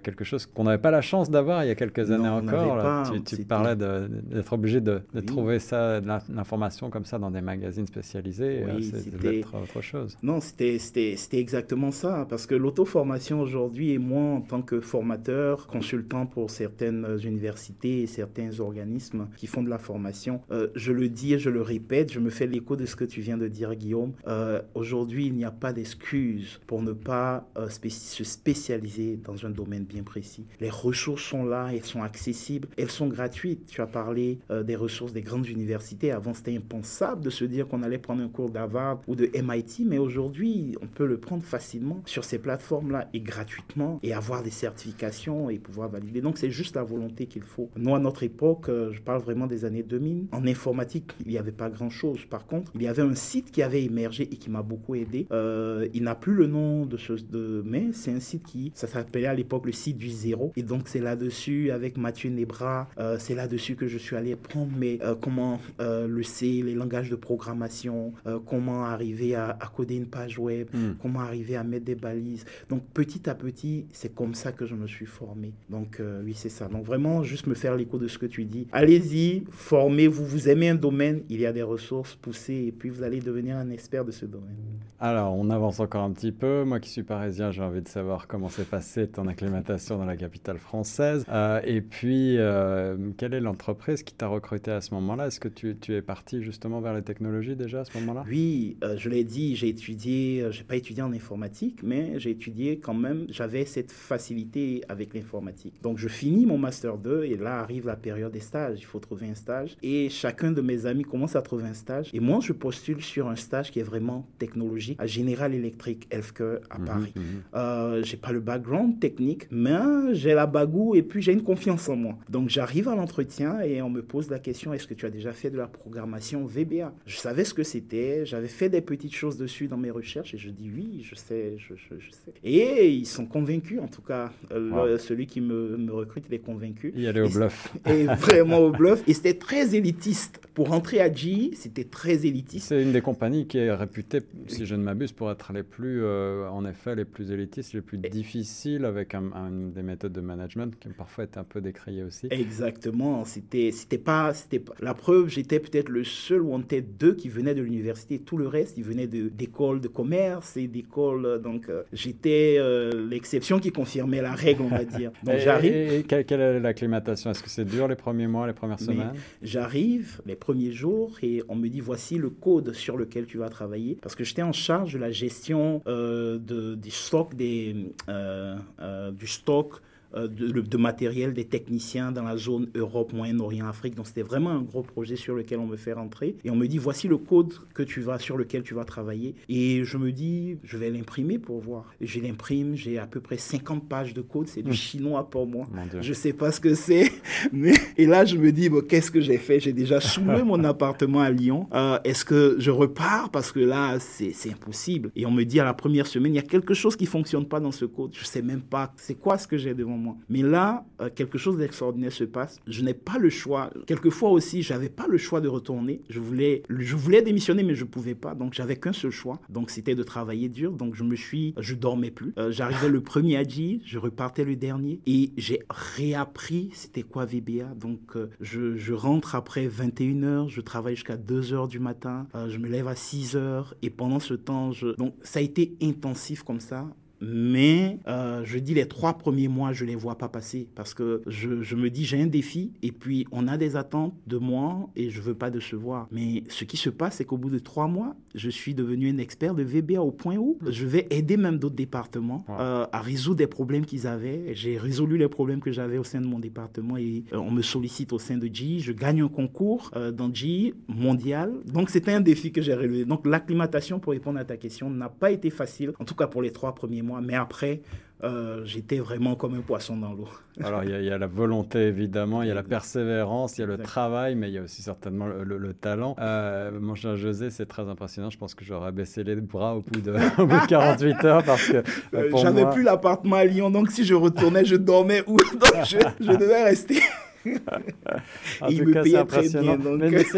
Speaker 1: quelque chose qu'on n'avait pas la chance d'avoir il y a quelques années encore. tu, parlais d'être obligé de, trouver ça, l'information comme ça dans des magazines spécialisés. c'était autre chose.
Speaker 2: Non, c'était exactement ça. Parce que l'auto-formation aujourd'hui, et moi, en tant que formateur, consultant pour certaines universités et certains organismes qui font de la formation, euh, je le dis et je le répète, je me fais l'écho de ce que tu viens de dire, Guillaume. Euh, aujourd'hui, il n'y a pas d'excuse pour ne pas euh, se spécialiser dans un domaine bien précis. Les ressources sont là, elles sont accessibles, elles sont gratuites. Tu as parlé des ressources des grandes universités. Avant, c'était impensable de se dire qu'on allait prendre un cours d'Harvard ou de MIT, mais aujourd'hui, on peut le prendre facilement sur ces plateformes-là et gratuitement et avoir des certifications et pouvoir valider. Donc, c'est juste la volonté qu'il faut. Nous, à notre époque, euh, je parle vraiment des années 2000, en informatique, il n'y avait pas grand-chose. Par contre, il y avait un site qui avait émergé et qui m'a beaucoup aidé. Euh, il n'a plus le nom de ce, de, mais c'est un site qui, ça s'appelait à l'époque le site du zéro. Et donc, c'est là-dessus, avec Mathieu Nebra, euh, c'est là-dessus que je suis allé prendre mais comment le C, les langages de programmation, comment arriver à, coder une page web, hmm. comment arriver à mettre des balises. Donc, petit à petit, c'est comme ça que je me suis formé. Donc, oui, c'est ça. Donc, vraiment, juste me faire l'écho de ce que tu dis. Allez-y, formez-vous. Vous aimez un domaine, il y a des ressources, poussées, et puis vous allez devenir un expert de ce domaine.
Speaker 1: Alors, on avance encore un petit peu. Moi qui suis parisien, j'ai envie de savoir comment s'est passée ton acclimatation dans la capitale française. Euh, et puis, euh, quelle est l'entreprise qui t'a recruté à ce moment-là? Est-ce que tu, tu, es parti justement vers les technologies déjà à ce moment-là?
Speaker 2: Oui, euh, je l'ai dit, j'ai étudié, j'ai pas étudié en informatique, mais j'ai étudié quand même, j'avais cette facilité avec l'informatique. Donc, je finis mon master 2 et là arrive la période des stages. Il faut trouver un stage. Et chacun de mes amis commence à trouver un stage. Et moi, je postule sur un stage qui est vraiment technologique à General Electric Healthcare à mhm, Paris. Mhm. Euh, j'ai pas le background technique, mais j'ai la bagou et puis j'ai une confiance en moi. Donc j'arrive à l'entretien et on me pose la question est-ce que tu as déjà fait de la programmation VBA Je savais ce que c'était, j'avais fait des petites choses dessus dans mes recherches et je dis oui, je sais, je, sais. Et ils sont convaincus, en tout cas, euh, celui qui me, me recrute, il est convaincu.
Speaker 1: Il allait au bluff.
Speaker 2: Et vraiment au bluff. Et c'était très élitiste. Pour rentrer à GE, c'était très élitiste.
Speaker 1: C'est une des compagnies qui est réputée, si je ne m'abuse, pour être les plus, euh, en effet, les plus élitistes, les plus difficiles, avec un, des méthodes de management qui parfois été un peu décriées aussi.
Speaker 2: Exactement. C'était, c'était pas, c'était pas. La preuve, j'étais peut-être le seul ou en tête deux qui venait de l'université. Tout le reste, ils venaient d'écoles de, commerce et d'écoles. Donc, euh, j'étais euh, l'exception qui confirmait la règle, va dire. Donc,
Speaker 1: j'arrive. Et, quelle, quelle est l'acclimatation? Est-ce que c'est dur les premiers mois, les premières semaines?
Speaker 2: J'arrive les premiers jours et on me dit voici le code sur lequel tu vas travailler parce que j'étais en charge de la gestion euh, de, du stock des, euh, euh, du stock euh, de, matériel des techniciens dans la zone Europe, Moyen-Orient, Afrique. Donc c'était vraiment un gros projet sur lequel on me fait rentrer. Et on me dit, voici le code que tu vas, sur lequel tu vas travailler. Et je me dis, je vais l'imprimer pour voir. Je l'imprime, j'ai à peu près 50 pages de code. C'est du mmh. chinois pour moi. Je ne sais pas ce que c'est. Mais... Et là, je me dis, bon, qu'est-ce que j'ai fait? J'ai déjà soulevé mon appartement à Lyon. Euh, est-ce que je repars? Parce que là, c'est impossible. Et on me dit à la première semaine, il y a quelque chose qui fonctionne pas dans ce code. Je sais même pas c'est quoi ce que j'ai devant mais là, euh, quelque chose d'extraordinaire se passe. Je n'ai pas le choix. Quelquefois aussi, j'avais pas le choix de retourner. Je voulais, je voulais démissionner, mais je pouvais pas. Donc, j'avais qu'un seul choix. Donc, c'était de travailler dur. Donc, je me suis, je dormais plus. Euh, j'arrivais le premier à J, je repartais le dernier. Et j'ai réappris c'était quoi VBA. Donc, euh, je, rentre après 21 heures, je travaille jusqu'à 2 heures du matin. je me lève à 6 heures. Et pendant ce temps, donc, ça a été intensif comme ça. Mais euh, je dis les trois premiers mois, je ne les vois pas passer parce que je, je me dis j'ai un défi et puis on a des attentes de moi et je ne veux pas décevoir. Mais ce qui se passe, c'est qu'au bout de trois mois, je suis devenu un expert de VBA au point où je vais aider même d'autres départements euh, à résoudre des problèmes qu'ils avaient. J'ai résolu les problèmes que j'avais au sein de mon département et euh, on me sollicite au sein de GE. Je gagne un concours dans GE mondial. Donc c'était un défi que j'ai relevé. Donc l'acclimatation, pour répondre à ta question, n'a pas été facile, en tout cas pour les trois premiers mois mais après, euh, j'étais vraiment comme un poisson dans l'eau.
Speaker 1: Alors, il y, a la volonté, évidemment, il y a la persévérance, il y a le travail, mais il y a aussi certainement le, talent. Euh, mon cher José, c'est très impressionnant. Je pense que j'aurais baissé les bras au bout de, 48 heures parce que.
Speaker 2: Euh, J'avais plus l'appartement à Lyon, donc si je retournais, je dormais où? Donc, je, je devais rester.
Speaker 1: en tout cas, c'est impressionnant.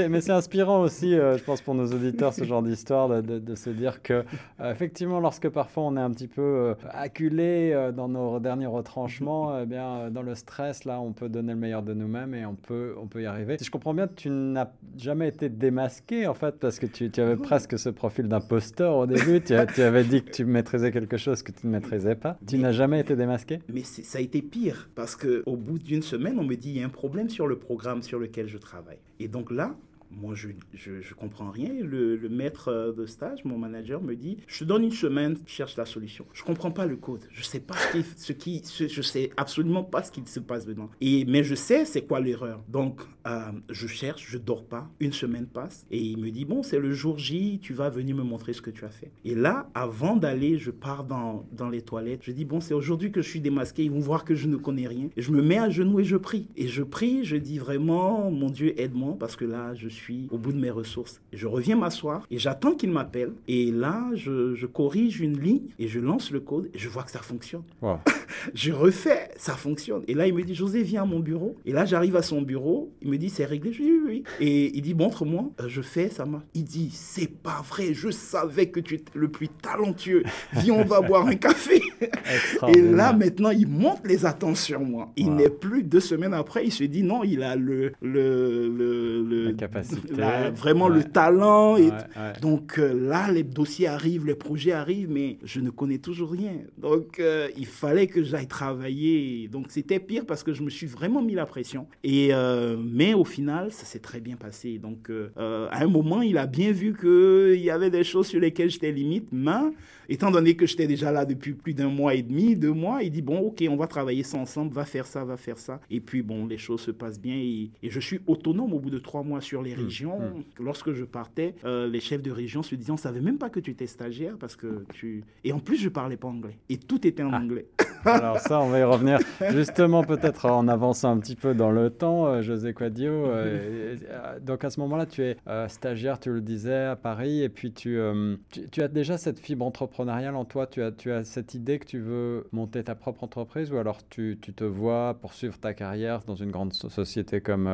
Speaker 1: Mais, c'est inspirant aussi, euh, je pense, pour nos auditeurs, ce genre d'histoire, de, se dire que, euh, effectivement, lorsque parfois on est un petit peu euh, acculé dans nos derniers retranchements, eh bien, dans le stress, là, on peut donner le meilleur de nous-mêmes et on peut, on peut y arriver. Si je comprends bien, tu n'as jamais été démasqué, en fait, parce que tu, tu avais presque ce profil d'imposteur au début. tu, tu, avais dit que tu maîtrisais quelque chose que tu ne maîtrisais pas. Tu n'as jamais été démasqué?
Speaker 2: Mais ça a été pire, parce qu'au bout d'une semaine, on me dit, il y a un problème sur le programme sur lequel je travaille. Et donc là, moi, je ne comprends rien. Le, maître de stage, mon manager, me dit Je te donne une semaine, cherche la solution. Je ne comprends pas le code. Je sais pas ce qui. Ce je sais absolument pas ce qui se passe dedans. Et, mais je sais c'est quoi l'erreur. Donc, euh, je cherche, je dors pas. Une semaine passe. Et il me dit Bon, c'est le jour J, tu vas venir me montrer ce que tu as fait. Et là, avant d'aller, je pars dans, dans les toilettes. Je dis Bon, c'est aujourd'hui que je suis démasqué. Ils vont voir que je ne connais rien. Et je me mets à genoux et je prie. Et je prie, je dis vraiment Mon Dieu, aide-moi parce que là, je suis au bout de mes ressources. Je reviens m'asseoir et j'attends qu'il m'appelle. Et là, je, corrige une ligne et je lance le code et je vois que ça fonctionne. je refais, ça fonctionne. Et là, il me dit, José, viens à mon bureau. Et là, j'arrive à son bureau. Il me dit, c'est réglé. Je dis, oui, oui. Et il dit, montre-moi. Euh, je fais, ça marche. Il dit, c'est pas vrai. Je savais que tu étais le plus talentueux. Viens, on va boire un café. et là, maintenant, il monte les attentes sur moi. Il n'est plus deux semaines après. Il se dit, non, il a le, le, le,
Speaker 1: la capacité
Speaker 2: vraiment le talent. Et donc euh, là, les dossiers arrivent, les projets arrivent, mais je ne connais toujours rien. Donc euh, il fallait que j'aille travailler. Donc c'était pire parce que je me suis vraiment mis la pression. Et, euh, mais au final, ça s'est très bien passé. Donc à un moment, il a bien vu qu'il y avait des choses sur lesquelles j'étais limite. Mais étant donné que j'étais déjà là depuis plus d'un mois et demi, deux mois, il dit, bon, ok, on va travailler ça ensemble, va faire ça, va faire ça. Et puis, bon, les choses se passent bien et, je suis autonome au bout de trois mois sur les mmh, régions. Mmh. Lorsque je partais, euh, les chefs de région se disaient, on savait même pas que tu étais stagiaire parce que tu... Et en plus, je parlais pas anglais. Et tout était en ah. anglais.
Speaker 1: Alors ça, on va y revenir justement peut-être en avançant un petit peu dans le temps, euh, José Quadio. Euh, donc à ce moment-là, tu es stagiaire, tu le disais, à Paris, et puis tu, tu, as déjà cette fibre entrepreneuriale en toi. Tu as, tu as cette idée que tu veux monter ta propre entreprise, ou alors tu, tu te vois poursuivre ta carrière dans une grande société comme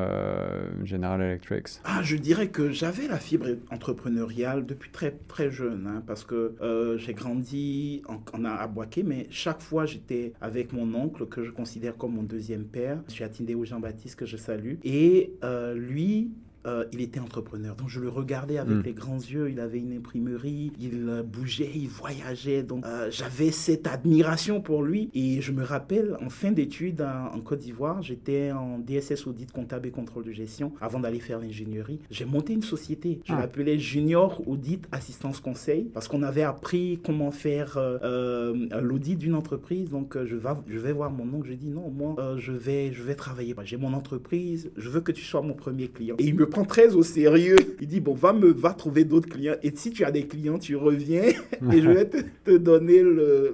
Speaker 1: General Electric
Speaker 2: Ah, je dirais que j'avais la fibre entrepreneuriale depuis très très jeune, hein, parce que euh, j'ai grandi en, en Aboaké, mais chaque fois j'étais avec mon oncle que je considère comme mon deuxième père, M. Atindéo Jean-Baptiste que je salue, et euh, lui euh, il était entrepreneur. Donc je le regardais avec hmm. les grands yeux. Il avait une imprimerie, il euh, bougeait, il voyageait. Donc euh, j'avais cette admiration pour lui. Et je me rappelle, en fin d'études en, Côte d'Ivoire, j'étais en DSS audit comptable et contrôle de gestion avant d'aller faire l'ingénierie. J'ai monté une société. Je ah. l'appelais Junior Audit Assistance Conseil parce qu'on avait appris comment faire l'audit d'une entreprise. Donc je, vais, je vais voir mon oncle. Je dis non, moi je, vais, je vais travailler. J'ai mon entreprise. Je veux que tu sois mon premier client. Et il me prend très au sérieux. Il dit, bon, va, me, va trouver d'autres clients. Et si tu as des clients, tu reviens et je vais te, donner le,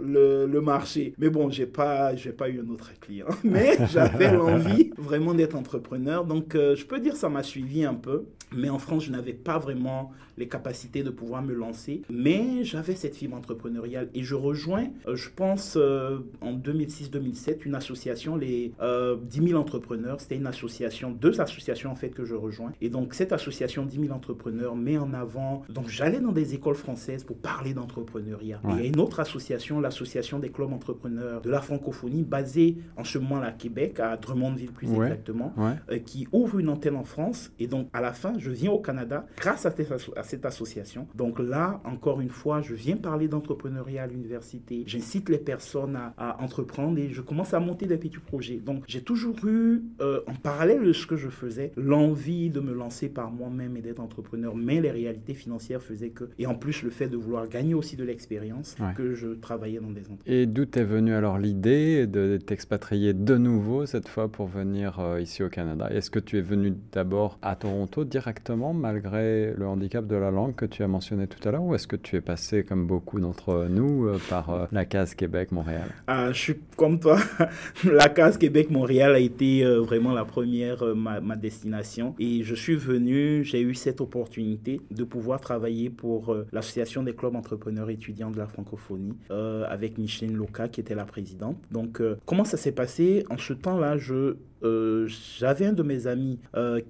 Speaker 2: le, marché. Mais bon, j'ai pas, j'ai pas eu un autre client. Mais j'avais l'envie vraiment d'être entrepreneur. Donc, euh, je peux dire ça m'a suivi un peu. Mais en France, je n'avais pas vraiment les capacités de pouvoir me lancer. Mais j'avais cette fibre entrepreneuriale. Et je rejoins, euh, je pense, euh, en 2006-2007, une association, les 10 000 entrepreneurs. C'était une association, deux associations en fait que je rejoins. Et donc, cette association 10 000 entrepreneurs met en avant. Donc, j'allais dans des écoles françaises pour parler d'entrepreneuriat. il y a une autre association, l'association des clubs entrepreneurs de la francophonie, basée en ce moment à Québec, à Drummondville plus exactement, euh, qui ouvre une antenne en France. Et donc, à la fin, je viens au Canada grâce à, cette association. Donc là, encore une fois, je viens parler d'entrepreneuriat à l'université. J'incite les personnes à, entreprendre et je commence à monter des petits projets. Donc, j'ai toujours eu, euh, en parallèle de ce que je faisais, l'envie de me lancer par moi-même et d'être entrepreneur, mais les réalités financières faisaient que, et en plus le fait de vouloir gagner aussi de l'expérience, que je travaillais dans des entreprises.
Speaker 1: Et d'où est venue alors l'idée de t'expatrier de nouveau, cette fois pour venir euh, ici au Canada? Est-ce que tu es venu d'abord à Toronto directement, malgré le handicap de la langue que tu as mentionné tout à l'heure, ou est-ce que tu es passé, comme beaucoup d'entre nous, euh, par euh, la case Québec-Montréal?
Speaker 2: Ah, Je suis comme toi. la case Québec-Montréal a été vraiment la première, ma, ma destination. Et je suis suis venu, j'ai eu cette opportunité de pouvoir travailler pour euh, l'association des clubs entrepreneurs étudiants de la francophonie euh, avec Micheline Loca qui était la présidente. Donc, euh, comment ça s'est passé? En ce temps-là, je j'avais un de mes amis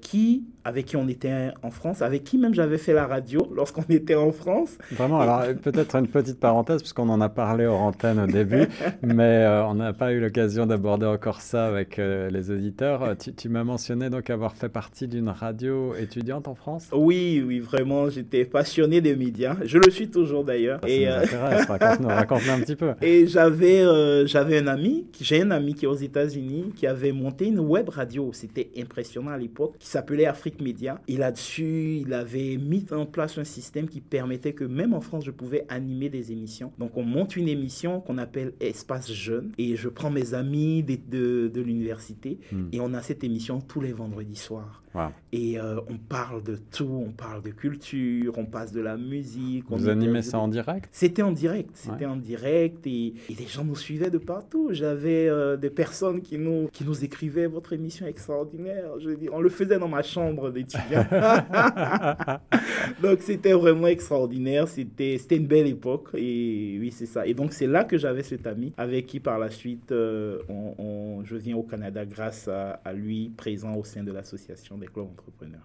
Speaker 2: qui avec qui on était en France, avec qui même j'avais fait la radio lorsqu'on était en France.
Speaker 1: Vraiment, alors peut-être une petite parenthèse, puisqu'on en a parlé hors antenne au début, mais euh, on n'a pas eu l'occasion d'aborder encore ça avec euh, les auditeurs. Euh, tu, m'as mentionné donc avoir fait partie d'une radio étudiante en France?
Speaker 2: Oui, oui, vraiment, j'étais passionné des médias. Je le suis toujours d'ailleurs.
Speaker 1: Ça et raconte-nous raconte un petit peu.
Speaker 2: Et j'avais j'avais un ami, j'ai un ami qui est aux États-Unis, qui avait monté une web radio, c'était impressionnant à l'époque, qui s'appelait Afrique Média. Et là-dessus, il avait mis en place un système qui permettait que même en France, je pouvais animer des émissions. Donc, on monte une émission qu'on appelle Espace Jeune. Et je prends mes amis de, de, l'université hmm. et on a cette émission tous les vendredis soirs. Et euh, on parle de tout, on parle de culture, on passe de la musique.
Speaker 1: Vous animez ça en direct?
Speaker 2: C'était en direct, c'était en direct et, les gens nous suivaient de partout. J'avais euh, des personnes qui nous, qui nous écrivaient votre émission extraordinaire. Je dis, on le faisait dans ma chambre d'étudiant. donc c'était vraiment extraordinaire, c'était une belle époque et oui c'est ça. Et donc c'est là que j'avais cet ami avec qui par la suite euh, on, je viens au Canada grâce à, à lui présent au sein de l'association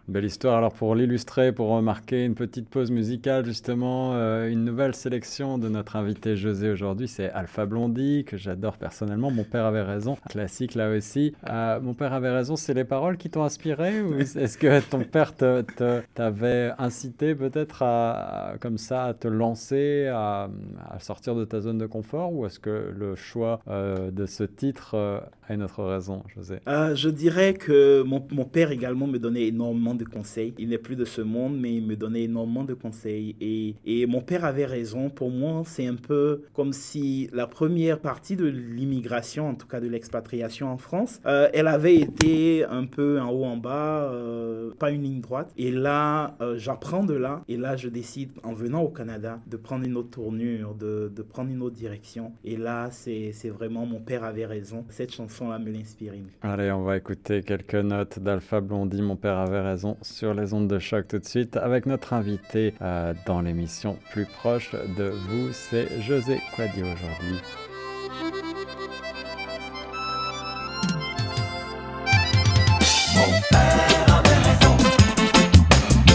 Speaker 1: Belle histoire. Alors pour l'illustrer, pour remarquer une petite pause musicale, justement, euh, une nouvelle sélection de notre invité José aujourd'hui, c'est Alpha Blondie, que j'adore personnellement. Mon père avait raison. Classique là aussi. Euh, mon père avait raison, c'est les paroles qui t'ont inspiré ou est-ce que ton père t'avait incité peut-être à, comme ça, à te lancer, à, sortir de ta zone de confort ou est-ce que le choix euh, de ce titre a une autre raison, José?
Speaker 2: Je dirais que mon, mon père également me donnait énormément de conseils. Il n'est plus de ce monde, mais il me donnait énormément de conseils. Et, et mon père avait raison. Pour moi, c'est un peu comme si la première partie de l'immigration, en tout cas de l'expatriation en France, euh, elle avait été un peu en haut, en bas, euh, pas une ligne droite. Et là, euh, j'apprends de là. Et là, je décide, en venant au Canada, de prendre une autre tournure, de, de prendre une autre direction. Et là, c'est vraiment mon père avait raison. Cette chanson-là me l'inspire.
Speaker 1: Allez, on va écouter quelques notes d'Alpha Blondie mon père avait raison sur les ondes de choc tout de suite avec notre invité euh, dans l'émission plus proche de vous, c'est José Quadio aujourd'hui.
Speaker 4: Mon père avait.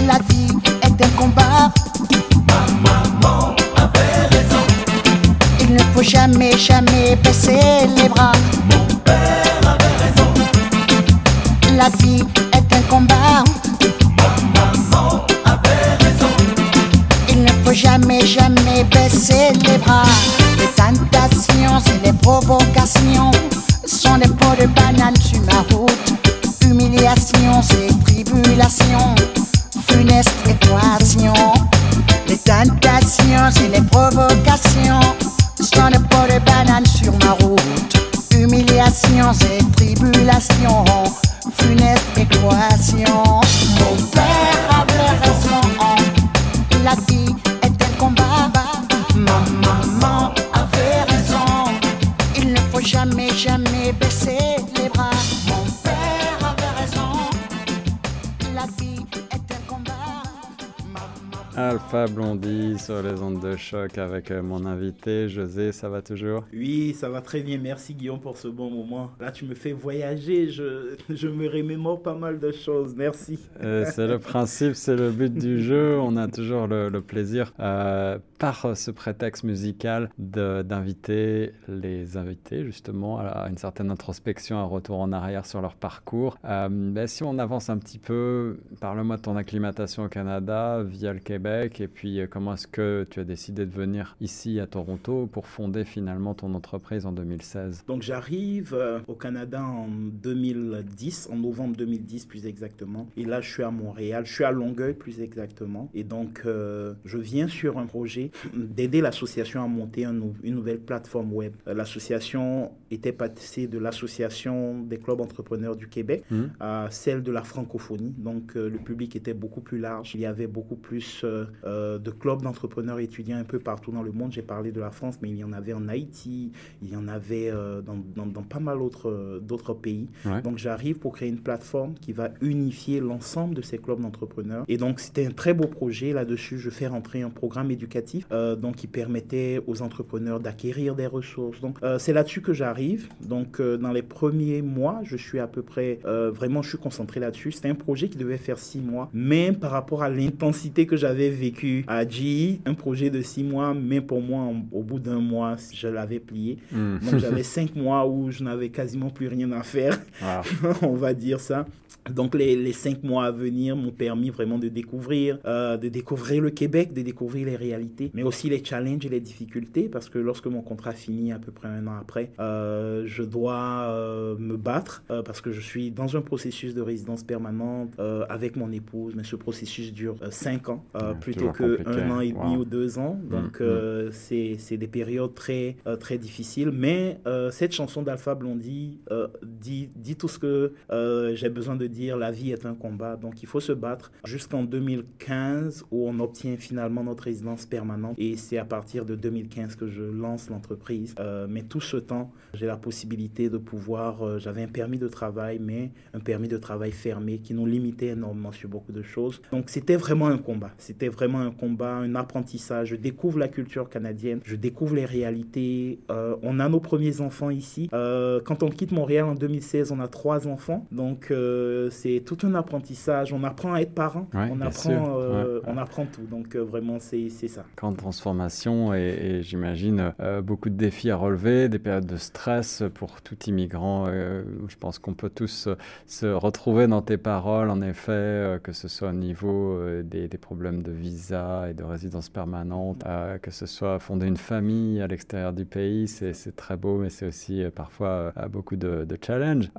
Speaker 4: La vie est un combat. Ma maman avait raison. Il ne faut jamais, jamais baisser les bras. Mon père avait raison. La vie combat. Il ne faut jamais, jamais baisser les bras. Les tentations et les provocations sont des pots de banane sur ma route. Humiliation et tribulations, funeste équation. Les tentations et les provocations sont des pots de banane sur ma route. Humiliation et tribulations funeste équation.
Speaker 1: Alpha Blondie sur les ondes de choc avec euh, mon invité José, ça va toujours?
Speaker 2: Oui, ça va très bien. Merci Guillaume pour ce bon moment. Là, tu me fais voyager. Je, je me remémore pas mal de choses. Merci.
Speaker 1: Euh, c'est le principe, c'est le but du jeu. On a toujours le, plaisir, euh, par ce prétexte musical, d'inviter les invités justement à une certaine introspection, un retour en arrière sur leur parcours. Ben, si on avance un petit peu, parle-moi de ton acclimatation au Canada via le Québec et puis euh, comment est-ce que tu as décidé de venir ici à Toronto pour fonder finalement ton entreprise en 2016
Speaker 2: Donc j'arrive euh, au Canada en 2010, en novembre 2010 plus exactement. Et là je suis à Montréal, je suis à Longueuil plus exactement. Et donc euh, je viens sur un projet d'aider l'association à monter une nouvelle plateforme web. L'association était passée de l'association des clubs entrepreneurs du Québec mmh. à celle de la francophonie. Donc le public était beaucoup plus large, il y avait beaucoup plus de clubs d'entrepreneurs étudiants un peu partout dans le monde. J'ai parlé de la France, mais il y en avait en Haïti, il y en avait dans, dans, pas mal d'autres pays. Donc j'arrive pour créer une plateforme qui va unifier l'ensemble de ces clubs d'entrepreneurs. Et donc c'était un très beau projet. Là-dessus, je fais rentrer un programme éducatif donc, qui permettait aux entrepreneurs d'acquérir des ressources. Donc c'est là-dessus que j'arrive. Donc dans les premiers mois, je suis à peu près, vraiment, je suis concentré là-dessus. C'était un projet qui devait faire six mois, mais par rapport à l'intensité que j'avais vécue à GE, un projet de six mois, mais pour moi, au bout d'un mois, je l'avais plié. Hmm. Donc j'avais cinq mois où je n'avais quasiment plus rien à faire, on va dire ça. Donc les, les, cinq mois à venir m'ont permis vraiment de découvrir, euh, de découvrir le Québec, de découvrir les réalités, mais aussi les challenges et les difficultés, parce que lorsque mon contrat finit à peu près un an après, euh, je dois euh, me battre parce que je suis dans un processus de résidence permanente avec mon épouse, mais ce processus dure cinq ans plutôt que un an et demi ou deux ans. Mm, Donc mm. c'est des périodes très très difficiles, mais cette chanson d'Alpha Blondie dit dit tout ce que j'ai besoin de dire la vie est un combat. Donc il faut se battre jusqu'en 2015 où on obtient finalement notre résidence permanente. Et c'est à partir de 2015 que je lance l'entreprise. Euh, mais tout ce temps, j'ai la possibilité de pouvoir... Euh, j'avais un permis de travail, mais un permis de travail fermé qui nous limitait énormément sur beaucoup de choses. Donc c'était vraiment un combat. C'était vraiment un combat, un apprentissage. Je découvre la culture canadienne, je découvre les réalités. Euh, on a nos premiers enfants ici. quand on quitte Montréal en 2016, on a trois enfants. Donc c'est tout un apprentissage. On apprend à être parent, on, apprend, euh, on apprend tout. Donc euh, vraiment, c'est ça.
Speaker 1: Grande transformation et, j'imagine euh, beaucoup de défis à relever, des périodes de stress pour tout immigrant. je pense qu'on peut tous se retrouver dans tes paroles, en effet, que ce soit au niveau des, des, problèmes de visa et de résidence permanente, que ce soit fonder une famille à l'extérieur du pays, c'est très beau, mais c'est aussi parfois beaucoup de, challenges.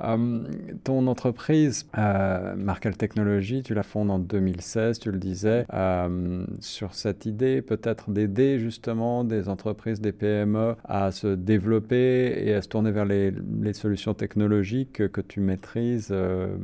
Speaker 1: ton entreprise, euh, Markel Technologies, tu la fondes en 2016, tu le disais, euh, sur cette idée peut-être d'aider justement des entreprises, des PME à se développer et à se tourner vers les, solutions technologiques que tu maîtrises. Euh,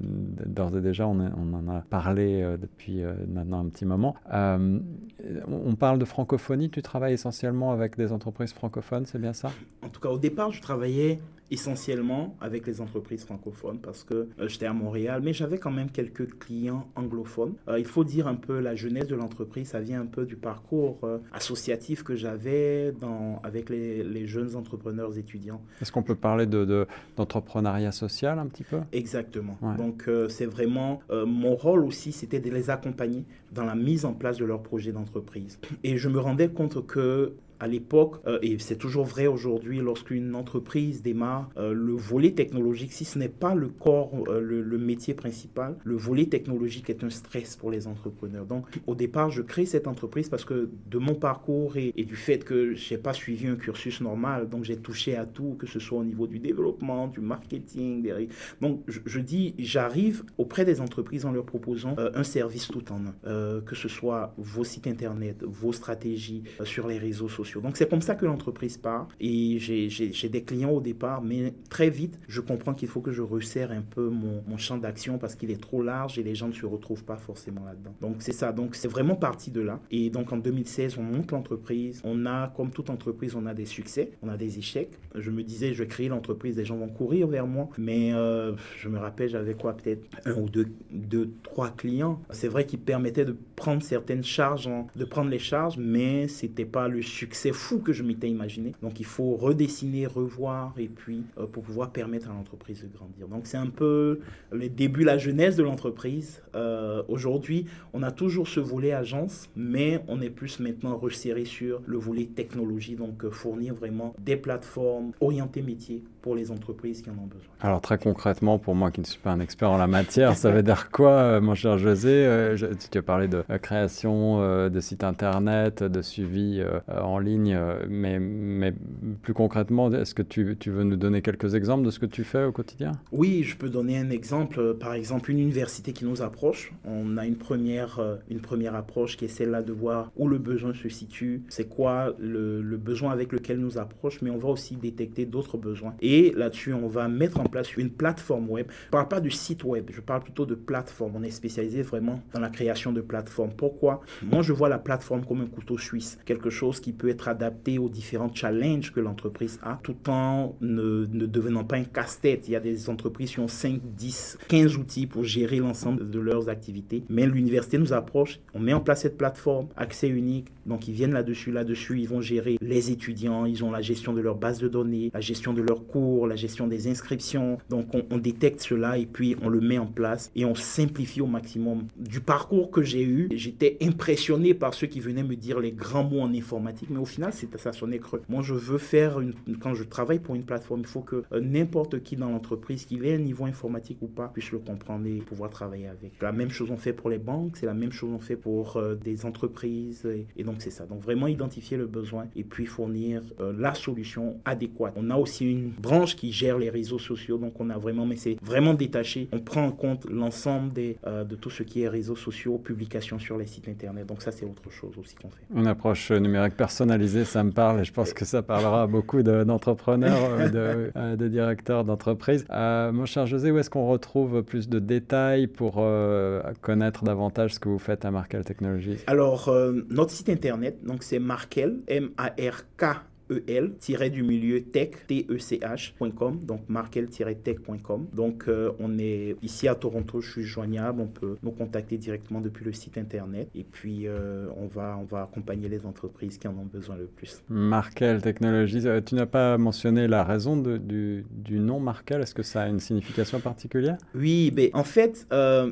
Speaker 1: d'ores et déjà, on, en a parlé depuis maintenant un petit moment. On parle de francophonie, tu travailles essentiellement avec des entreprises francophones, c'est bien ça?
Speaker 2: En tout cas, au départ, je travaillais essentiellement avec les entreprises francophones parce que euh, j'étais à Montréal, mais j'avais quand même quelques clients anglophones. Euh, il faut dire un peu la jeunesse de l'entreprise, ça vient un peu du parcours euh, associatif que j'avais avec les, les, jeunes entrepreneurs étudiants.
Speaker 1: Est-ce qu'on peut parler d'entrepreneuriat de, social un petit peu?
Speaker 2: Exactement. Donc c'est vraiment mon rôle aussi, c'était de les accompagner dans la mise en place de leur projet d'entreprise. Et je me rendais compte que à l'époque, euh, et c'est toujours vrai aujourd'hui, lorsqu'une entreprise démarre, euh, le volet technologique, si ce n'est pas le corps, euh, le, métier principal, le volet technologique est un stress pour les entrepreneurs. Donc, au départ, je crée cette entreprise parce que de mon parcours et, du fait que je n'ai pas suivi un cursus normal, donc j'ai touché à tout, que ce soit au niveau du développement, du marketing. Des... Donc, je, dis, j'arrive auprès des entreprises en leur proposant un service tout en un, que ce soit vos sites internet, vos stratégies sur les réseaux sociaux donc c'est comme ça que l'entreprise part. Et j'ai des clients au départ, mais très vite, je comprends qu'il faut que je resserre un peu mon, champ d'action parce qu'il est trop large et les gens ne se retrouvent pas forcément là-dedans. Donc c'est ça. Donc c'est vraiment parti de là. Et donc en 2016, on monte l'entreprise. On a, comme toute entreprise, on a des succès, on a des échecs. Je me disais, je crée l'entreprise, les gens vont courir vers moi. Mais euh, je me rappelle, j'avais quoi, peut-être un ou deux, deux trois clients. C'est vrai qu'ils permettaient de prendre certaines charges, de prendre les charges, mais c'était pas le succès c'est fou que je m'étais imaginé. Donc il faut redessiner, revoir et puis euh, pour pouvoir permettre à l'entreprise de grandir. Donc c'est un peu le début, la jeunesse de l'entreprise. Euh, aujourd'hui, on a toujours ce volet agence, mais on est plus maintenant resserré sur le volet technologie, donc euh, fournir vraiment des plateformes orientées métiers pour les entreprises qui en ont besoin.
Speaker 1: Alors très concrètement, pour moi qui ne suis pas un expert en la matière, ça veut dire quoi, mon cher José Tu as parlé de création de sites internet, de suivi en ligne. Euh, mais, mais plus concrètement, est-ce que tu, tu, veux nous donner quelques exemples de ce que tu fais au quotidien?
Speaker 2: Oui, je peux donner un exemple. Par exemple, une université qui nous approche. On a une première, une première approche qui est celle-là de voir où le besoin se situe, c'est quoi le, le, besoin avec lequel nous approche, mais on va aussi détecter d'autres besoins. Et là-dessus, on va mettre en place une plateforme web. Je ne parle pas du site web, je parle plutôt de plateforme. On est spécialisé vraiment dans la création de plateformes. Pourquoi? Moi, je vois la plateforme comme un couteau suisse, quelque chose qui peut être adapté aux différents challenges que l'entreprise a, tout en ne, ne devenant pas un casse-tête. Il y a des entreprises qui ont 5, 10, 15 outils pour gérer l'ensemble de leurs activités. Mais l'université nous approche, on met en place cette plateforme, accès unique. Donc, ils viennent là-dessus. Là-dessus, ils vont gérer les étudiants, ils ont la gestion de leur base de données, la gestion de leurs cours, la gestion des inscriptions. Donc, on, détecte cela et puis on le met en place et on simplifie au maximum. Du parcours que j'ai eu, j'étais impressionné par ceux qui venaient me dire les grands mots en informatique, mais au final, ça sonnait creux. Moi, je veux faire, une, quand je travaille pour une plateforme, il faut que euh, n'importe qui dans l'entreprise, qu'il ait un niveau informatique ou pas, puisse le comprendre et pouvoir travailler avec. La même chose on fait pour les banques, c'est la même chose on fait pour euh, des entreprises, et, donc c'est ça. Donc vraiment identifier le besoin et puis fournir euh, la solution adéquate. On a aussi une branche qui gère les réseaux sociaux, donc on a vraiment, mais c'est vraiment détaché. On prend en compte l'ensemble des, de tout ce qui est réseaux sociaux, publications sur les sites internet. Donc ça, c'est autre chose aussi qu'on fait.
Speaker 1: Une approche numérique personnalisée, ça me parle et je pense que ça parlera à beaucoup d'entrepreneurs, de, euh, de, directeurs d'entreprise. Euh, mon cher José, où est-ce qu'on retrouve plus de détails pour euh, connaître davantage ce que vous faites à Markel Technologies?
Speaker 2: Alors, notre site internet, donc c'est Markel, M-A-R-K el du milieu tech, T-E-C-H.com, donc markel-tech.com. Donc, euh, on est ici à Toronto, je suis joignable, on peut nous contacter directement depuis le site internet et puis euh, on, va, on va accompagner les entreprises qui en ont besoin le plus.
Speaker 1: Markel Technologies, euh, tu n'as pas mentionné la raison de, du, du, nom Markel, est-ce que ça a une signification particulière?
Speaker 2: Oui, mais en fait,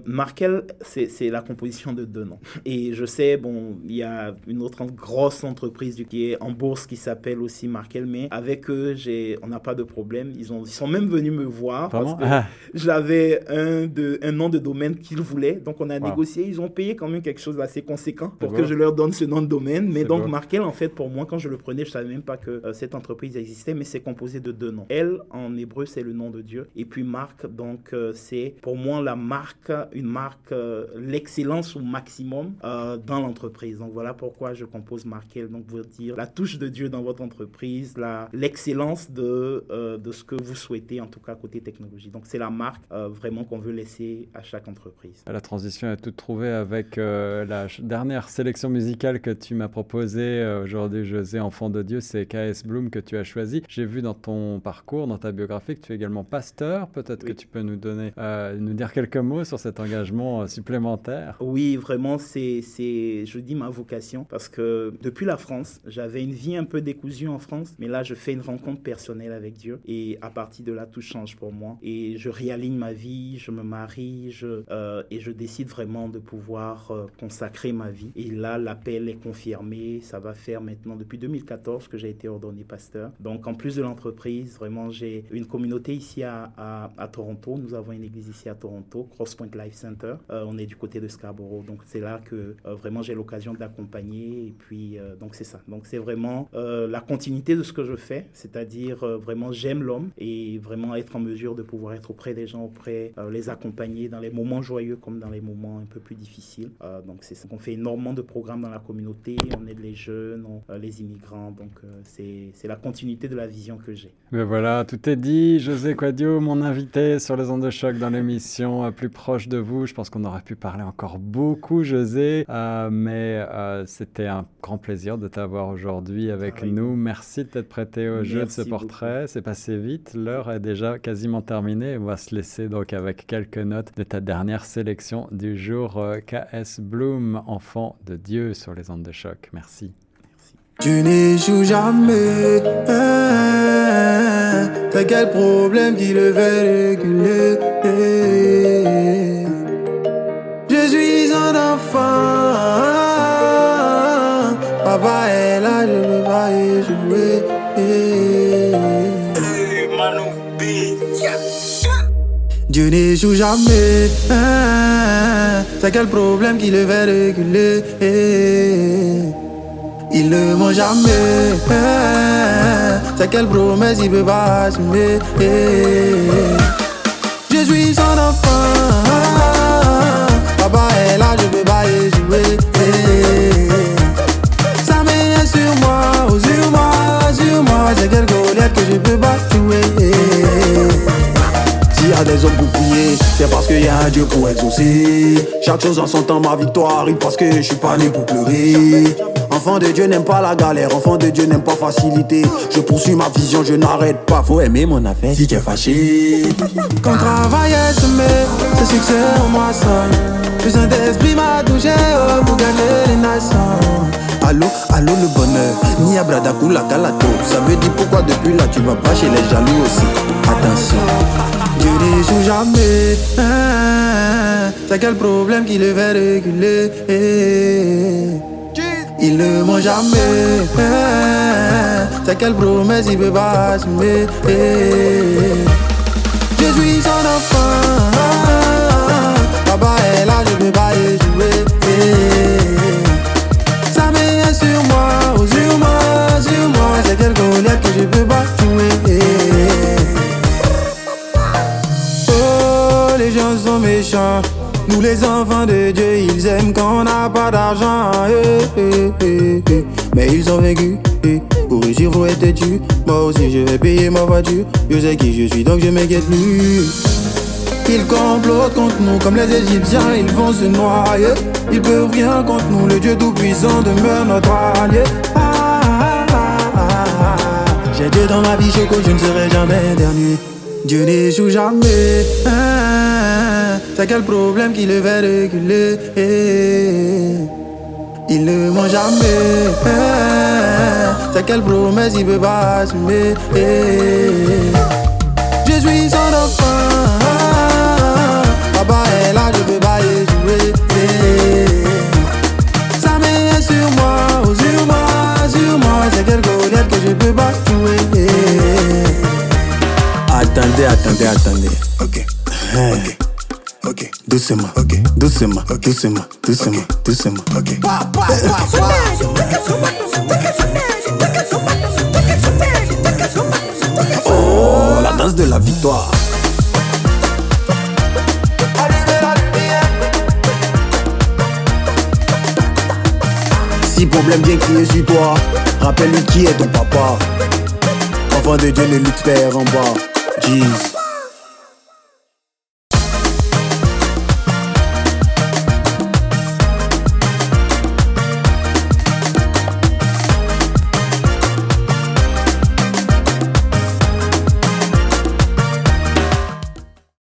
Speaker 2: Markel, c'est la composition de deux noms. Et je sais, bon, il y a une autre grosse entreprise qui est en bourse qui s'appelle aussi Markel, mais avec eux, j'ai, on n'a pas de problème. Ils, ont, ils sont même venus me voir parce que ah. j'avais un, de, un nom de domaine qu'ils voulaient. Donc, on a négocié. Ils ont payé quand même quelque chose d'assez conséquent pour que je leur donne ce nom de domaine. Mais donc, Markel, en fait, pour moi, quand je le prenais, je savais même pas que euh, cette entreprise existait, mais c'est composé de deux noms. Elle, en hébreu, c'est le nom de Dieu. Et puis, Marc, donc, euh, c'est pour moi la marque, une marque, euh, l'excellence au maximum dans l'entreprise. Donc, voilà pourquoi je compose Markel. Donc, vous dire la touche de Dieu dans votre entreprise entreprise, l'excellence de, euh, de ce que vous souhaitez, en tout cas côté technologie. Donc c'est la marque euh, vraiment qu'on veut laisser à chaque entreprise.
Speaker 1: La transition est toute trouvée avec euh, la dernière sélection musicale que tu m'as proposée aujourd'hui, José, Enfant de Dieu, c'est KS Bloom que tu as choisi. J'ai vu dans ton parcours, dans ta biographie, que tu es également pasteur. Peut-être que tu peux nous donner, nous dire quelques mots sur cet engagement supplémentaire.
Speaker 2: Oui, vraiment, c'est, je dis ma vocation parce que depuis la France, j'avais une vie un peu décousue en France, mais là, je fais une rencontre personnelle avec Dieu et à partir de là, tout change pour moi. Et je réaligne ma vie, je me marie je, euh, et je décide vraiment de pouvoir euh, consacrer ma vie. Et là, l'appel est confirmé. Ça va faire maintenant depuis 2014 que j'ai été ordonné pasteur. Donc, en plus de l'entreprise, vraiment, j'ai une communauté ici à, à, Toronto. Nous avons une église ici à Toronto, Crosspoint Life Center. Euh, on est du côté de Scarborough. Donc, c'est là que vraiment j'ai l'occasion d'accompagner. Et puis, donc, c'est ça. Donc, c'est vraiment la continuité de ce que je fais, c'est-à-dire euh, vraiment j'aime l'homme et vraiment être en mesure de pouvoir être auprès des gens, auprès, euh, les accompagner dans les moments joyeux comme dans les moments un peu plus difficiles. Euh, donc c'est ça. On fait énormément de programmes dans la communauté, on aide les jeunes, les immigrants, donc c'est la continuité de la vision que j'ai.
Speaker 1: Mais voilà, tout est dit. José Quadio, mon invité sur les ondes de choc dans l'émission plus proche de vous. Je pense qu'on aurait pu parler encore beaucoup, José, mais c'était un grand plaisir de t'avoir aujourd'hui avec nous. Merci de t'être prêté au jeu de ce portrait. C'est passé vite. L'heure est déjà quasiment terminée. On va se laisser donc avec quelques notes de ta dernière sélection du jour. Euh, KS Bloom, enfant de Dieu sur les ondes de choc. Merci.
Speaker 5: Tu n'échoues jamais. Hein, T'as quel problème qui le fait réguler? Dieu n'échoue jamais. Hein, c'est quel problème qui le fait reculer? Il ne ment jamais. C'est quelle promesse il peut pas assumer? Je suis son enfant. Papa est là, je peux pas y jouer. Ça met sur moi, sur moi, sur moi. C'est quelle colère que je peux pas jouer. Des hommes pour prier, c'est parce qu'il y a un Dieu pour exaucer. Chaque chose en son temps, ma victoire arrive parce que je suis pas né pour pleurer. Enfant de Dieu n'aime pas la galère, enfant de Dieu n'aime pas facilité. Je poursuis ma vision, je n'arrête pas. Faut aimer mon affaire si tu es fâché. Quand travail est semé, c'est succès en moi sonne. Le Saint-Esprit m'a touché oh, pour gagner les nations. Allô, allô le bonheur, ni abradakou la calato. Ça veut dire pourquoi depuis là tu vas pas chez les jaloux aussi? Attention, Dieu ne joue jamais. C'est quel problème qui le fait réguler? Il ne ment jamais. C'est quelle promesse il peut pas assumer? Je suis son enfant. Papa est là, je peux pas jouer. Quelle colère que je peux pas jouer. Oh, les gens sont méchants. Nous les enfants de Dieu, ils aiment quand on n'a pas d'argent. Mais ils ont vécu. Pour réussir, faut être têtu. Moi aussi, je vais payer ma voiture. Je sais qui je suis, donc je m'inquiète plus. Ils complotent contre nous comme les Égyptiens, ils vont se noyer. Ils peuvent rien contre nous, le Dieu Tout-Puissant demeure notre allié. J'ai Dieu dans ma vie, je je ne serai jamais dernier. Dieu n'échoue jamais. C'est quel problème qui le fait reculer? Il ne ment jamais. C'est quelle promesse il peut pas assumer? Je suis son enfant. Papa est là, je peux pas y jouer C'est colère que je peux pas jouer Attendez, attendez, attendez. Ok, ok. Ok, doucement, ok, doucement, doucement, doucement, doucement, ok. Oh, la danse de la victoire. Si problème vient crier sur toi, rappelle-lui qui est ton papa. Enfant de Dieu ne père en bas. Jeez.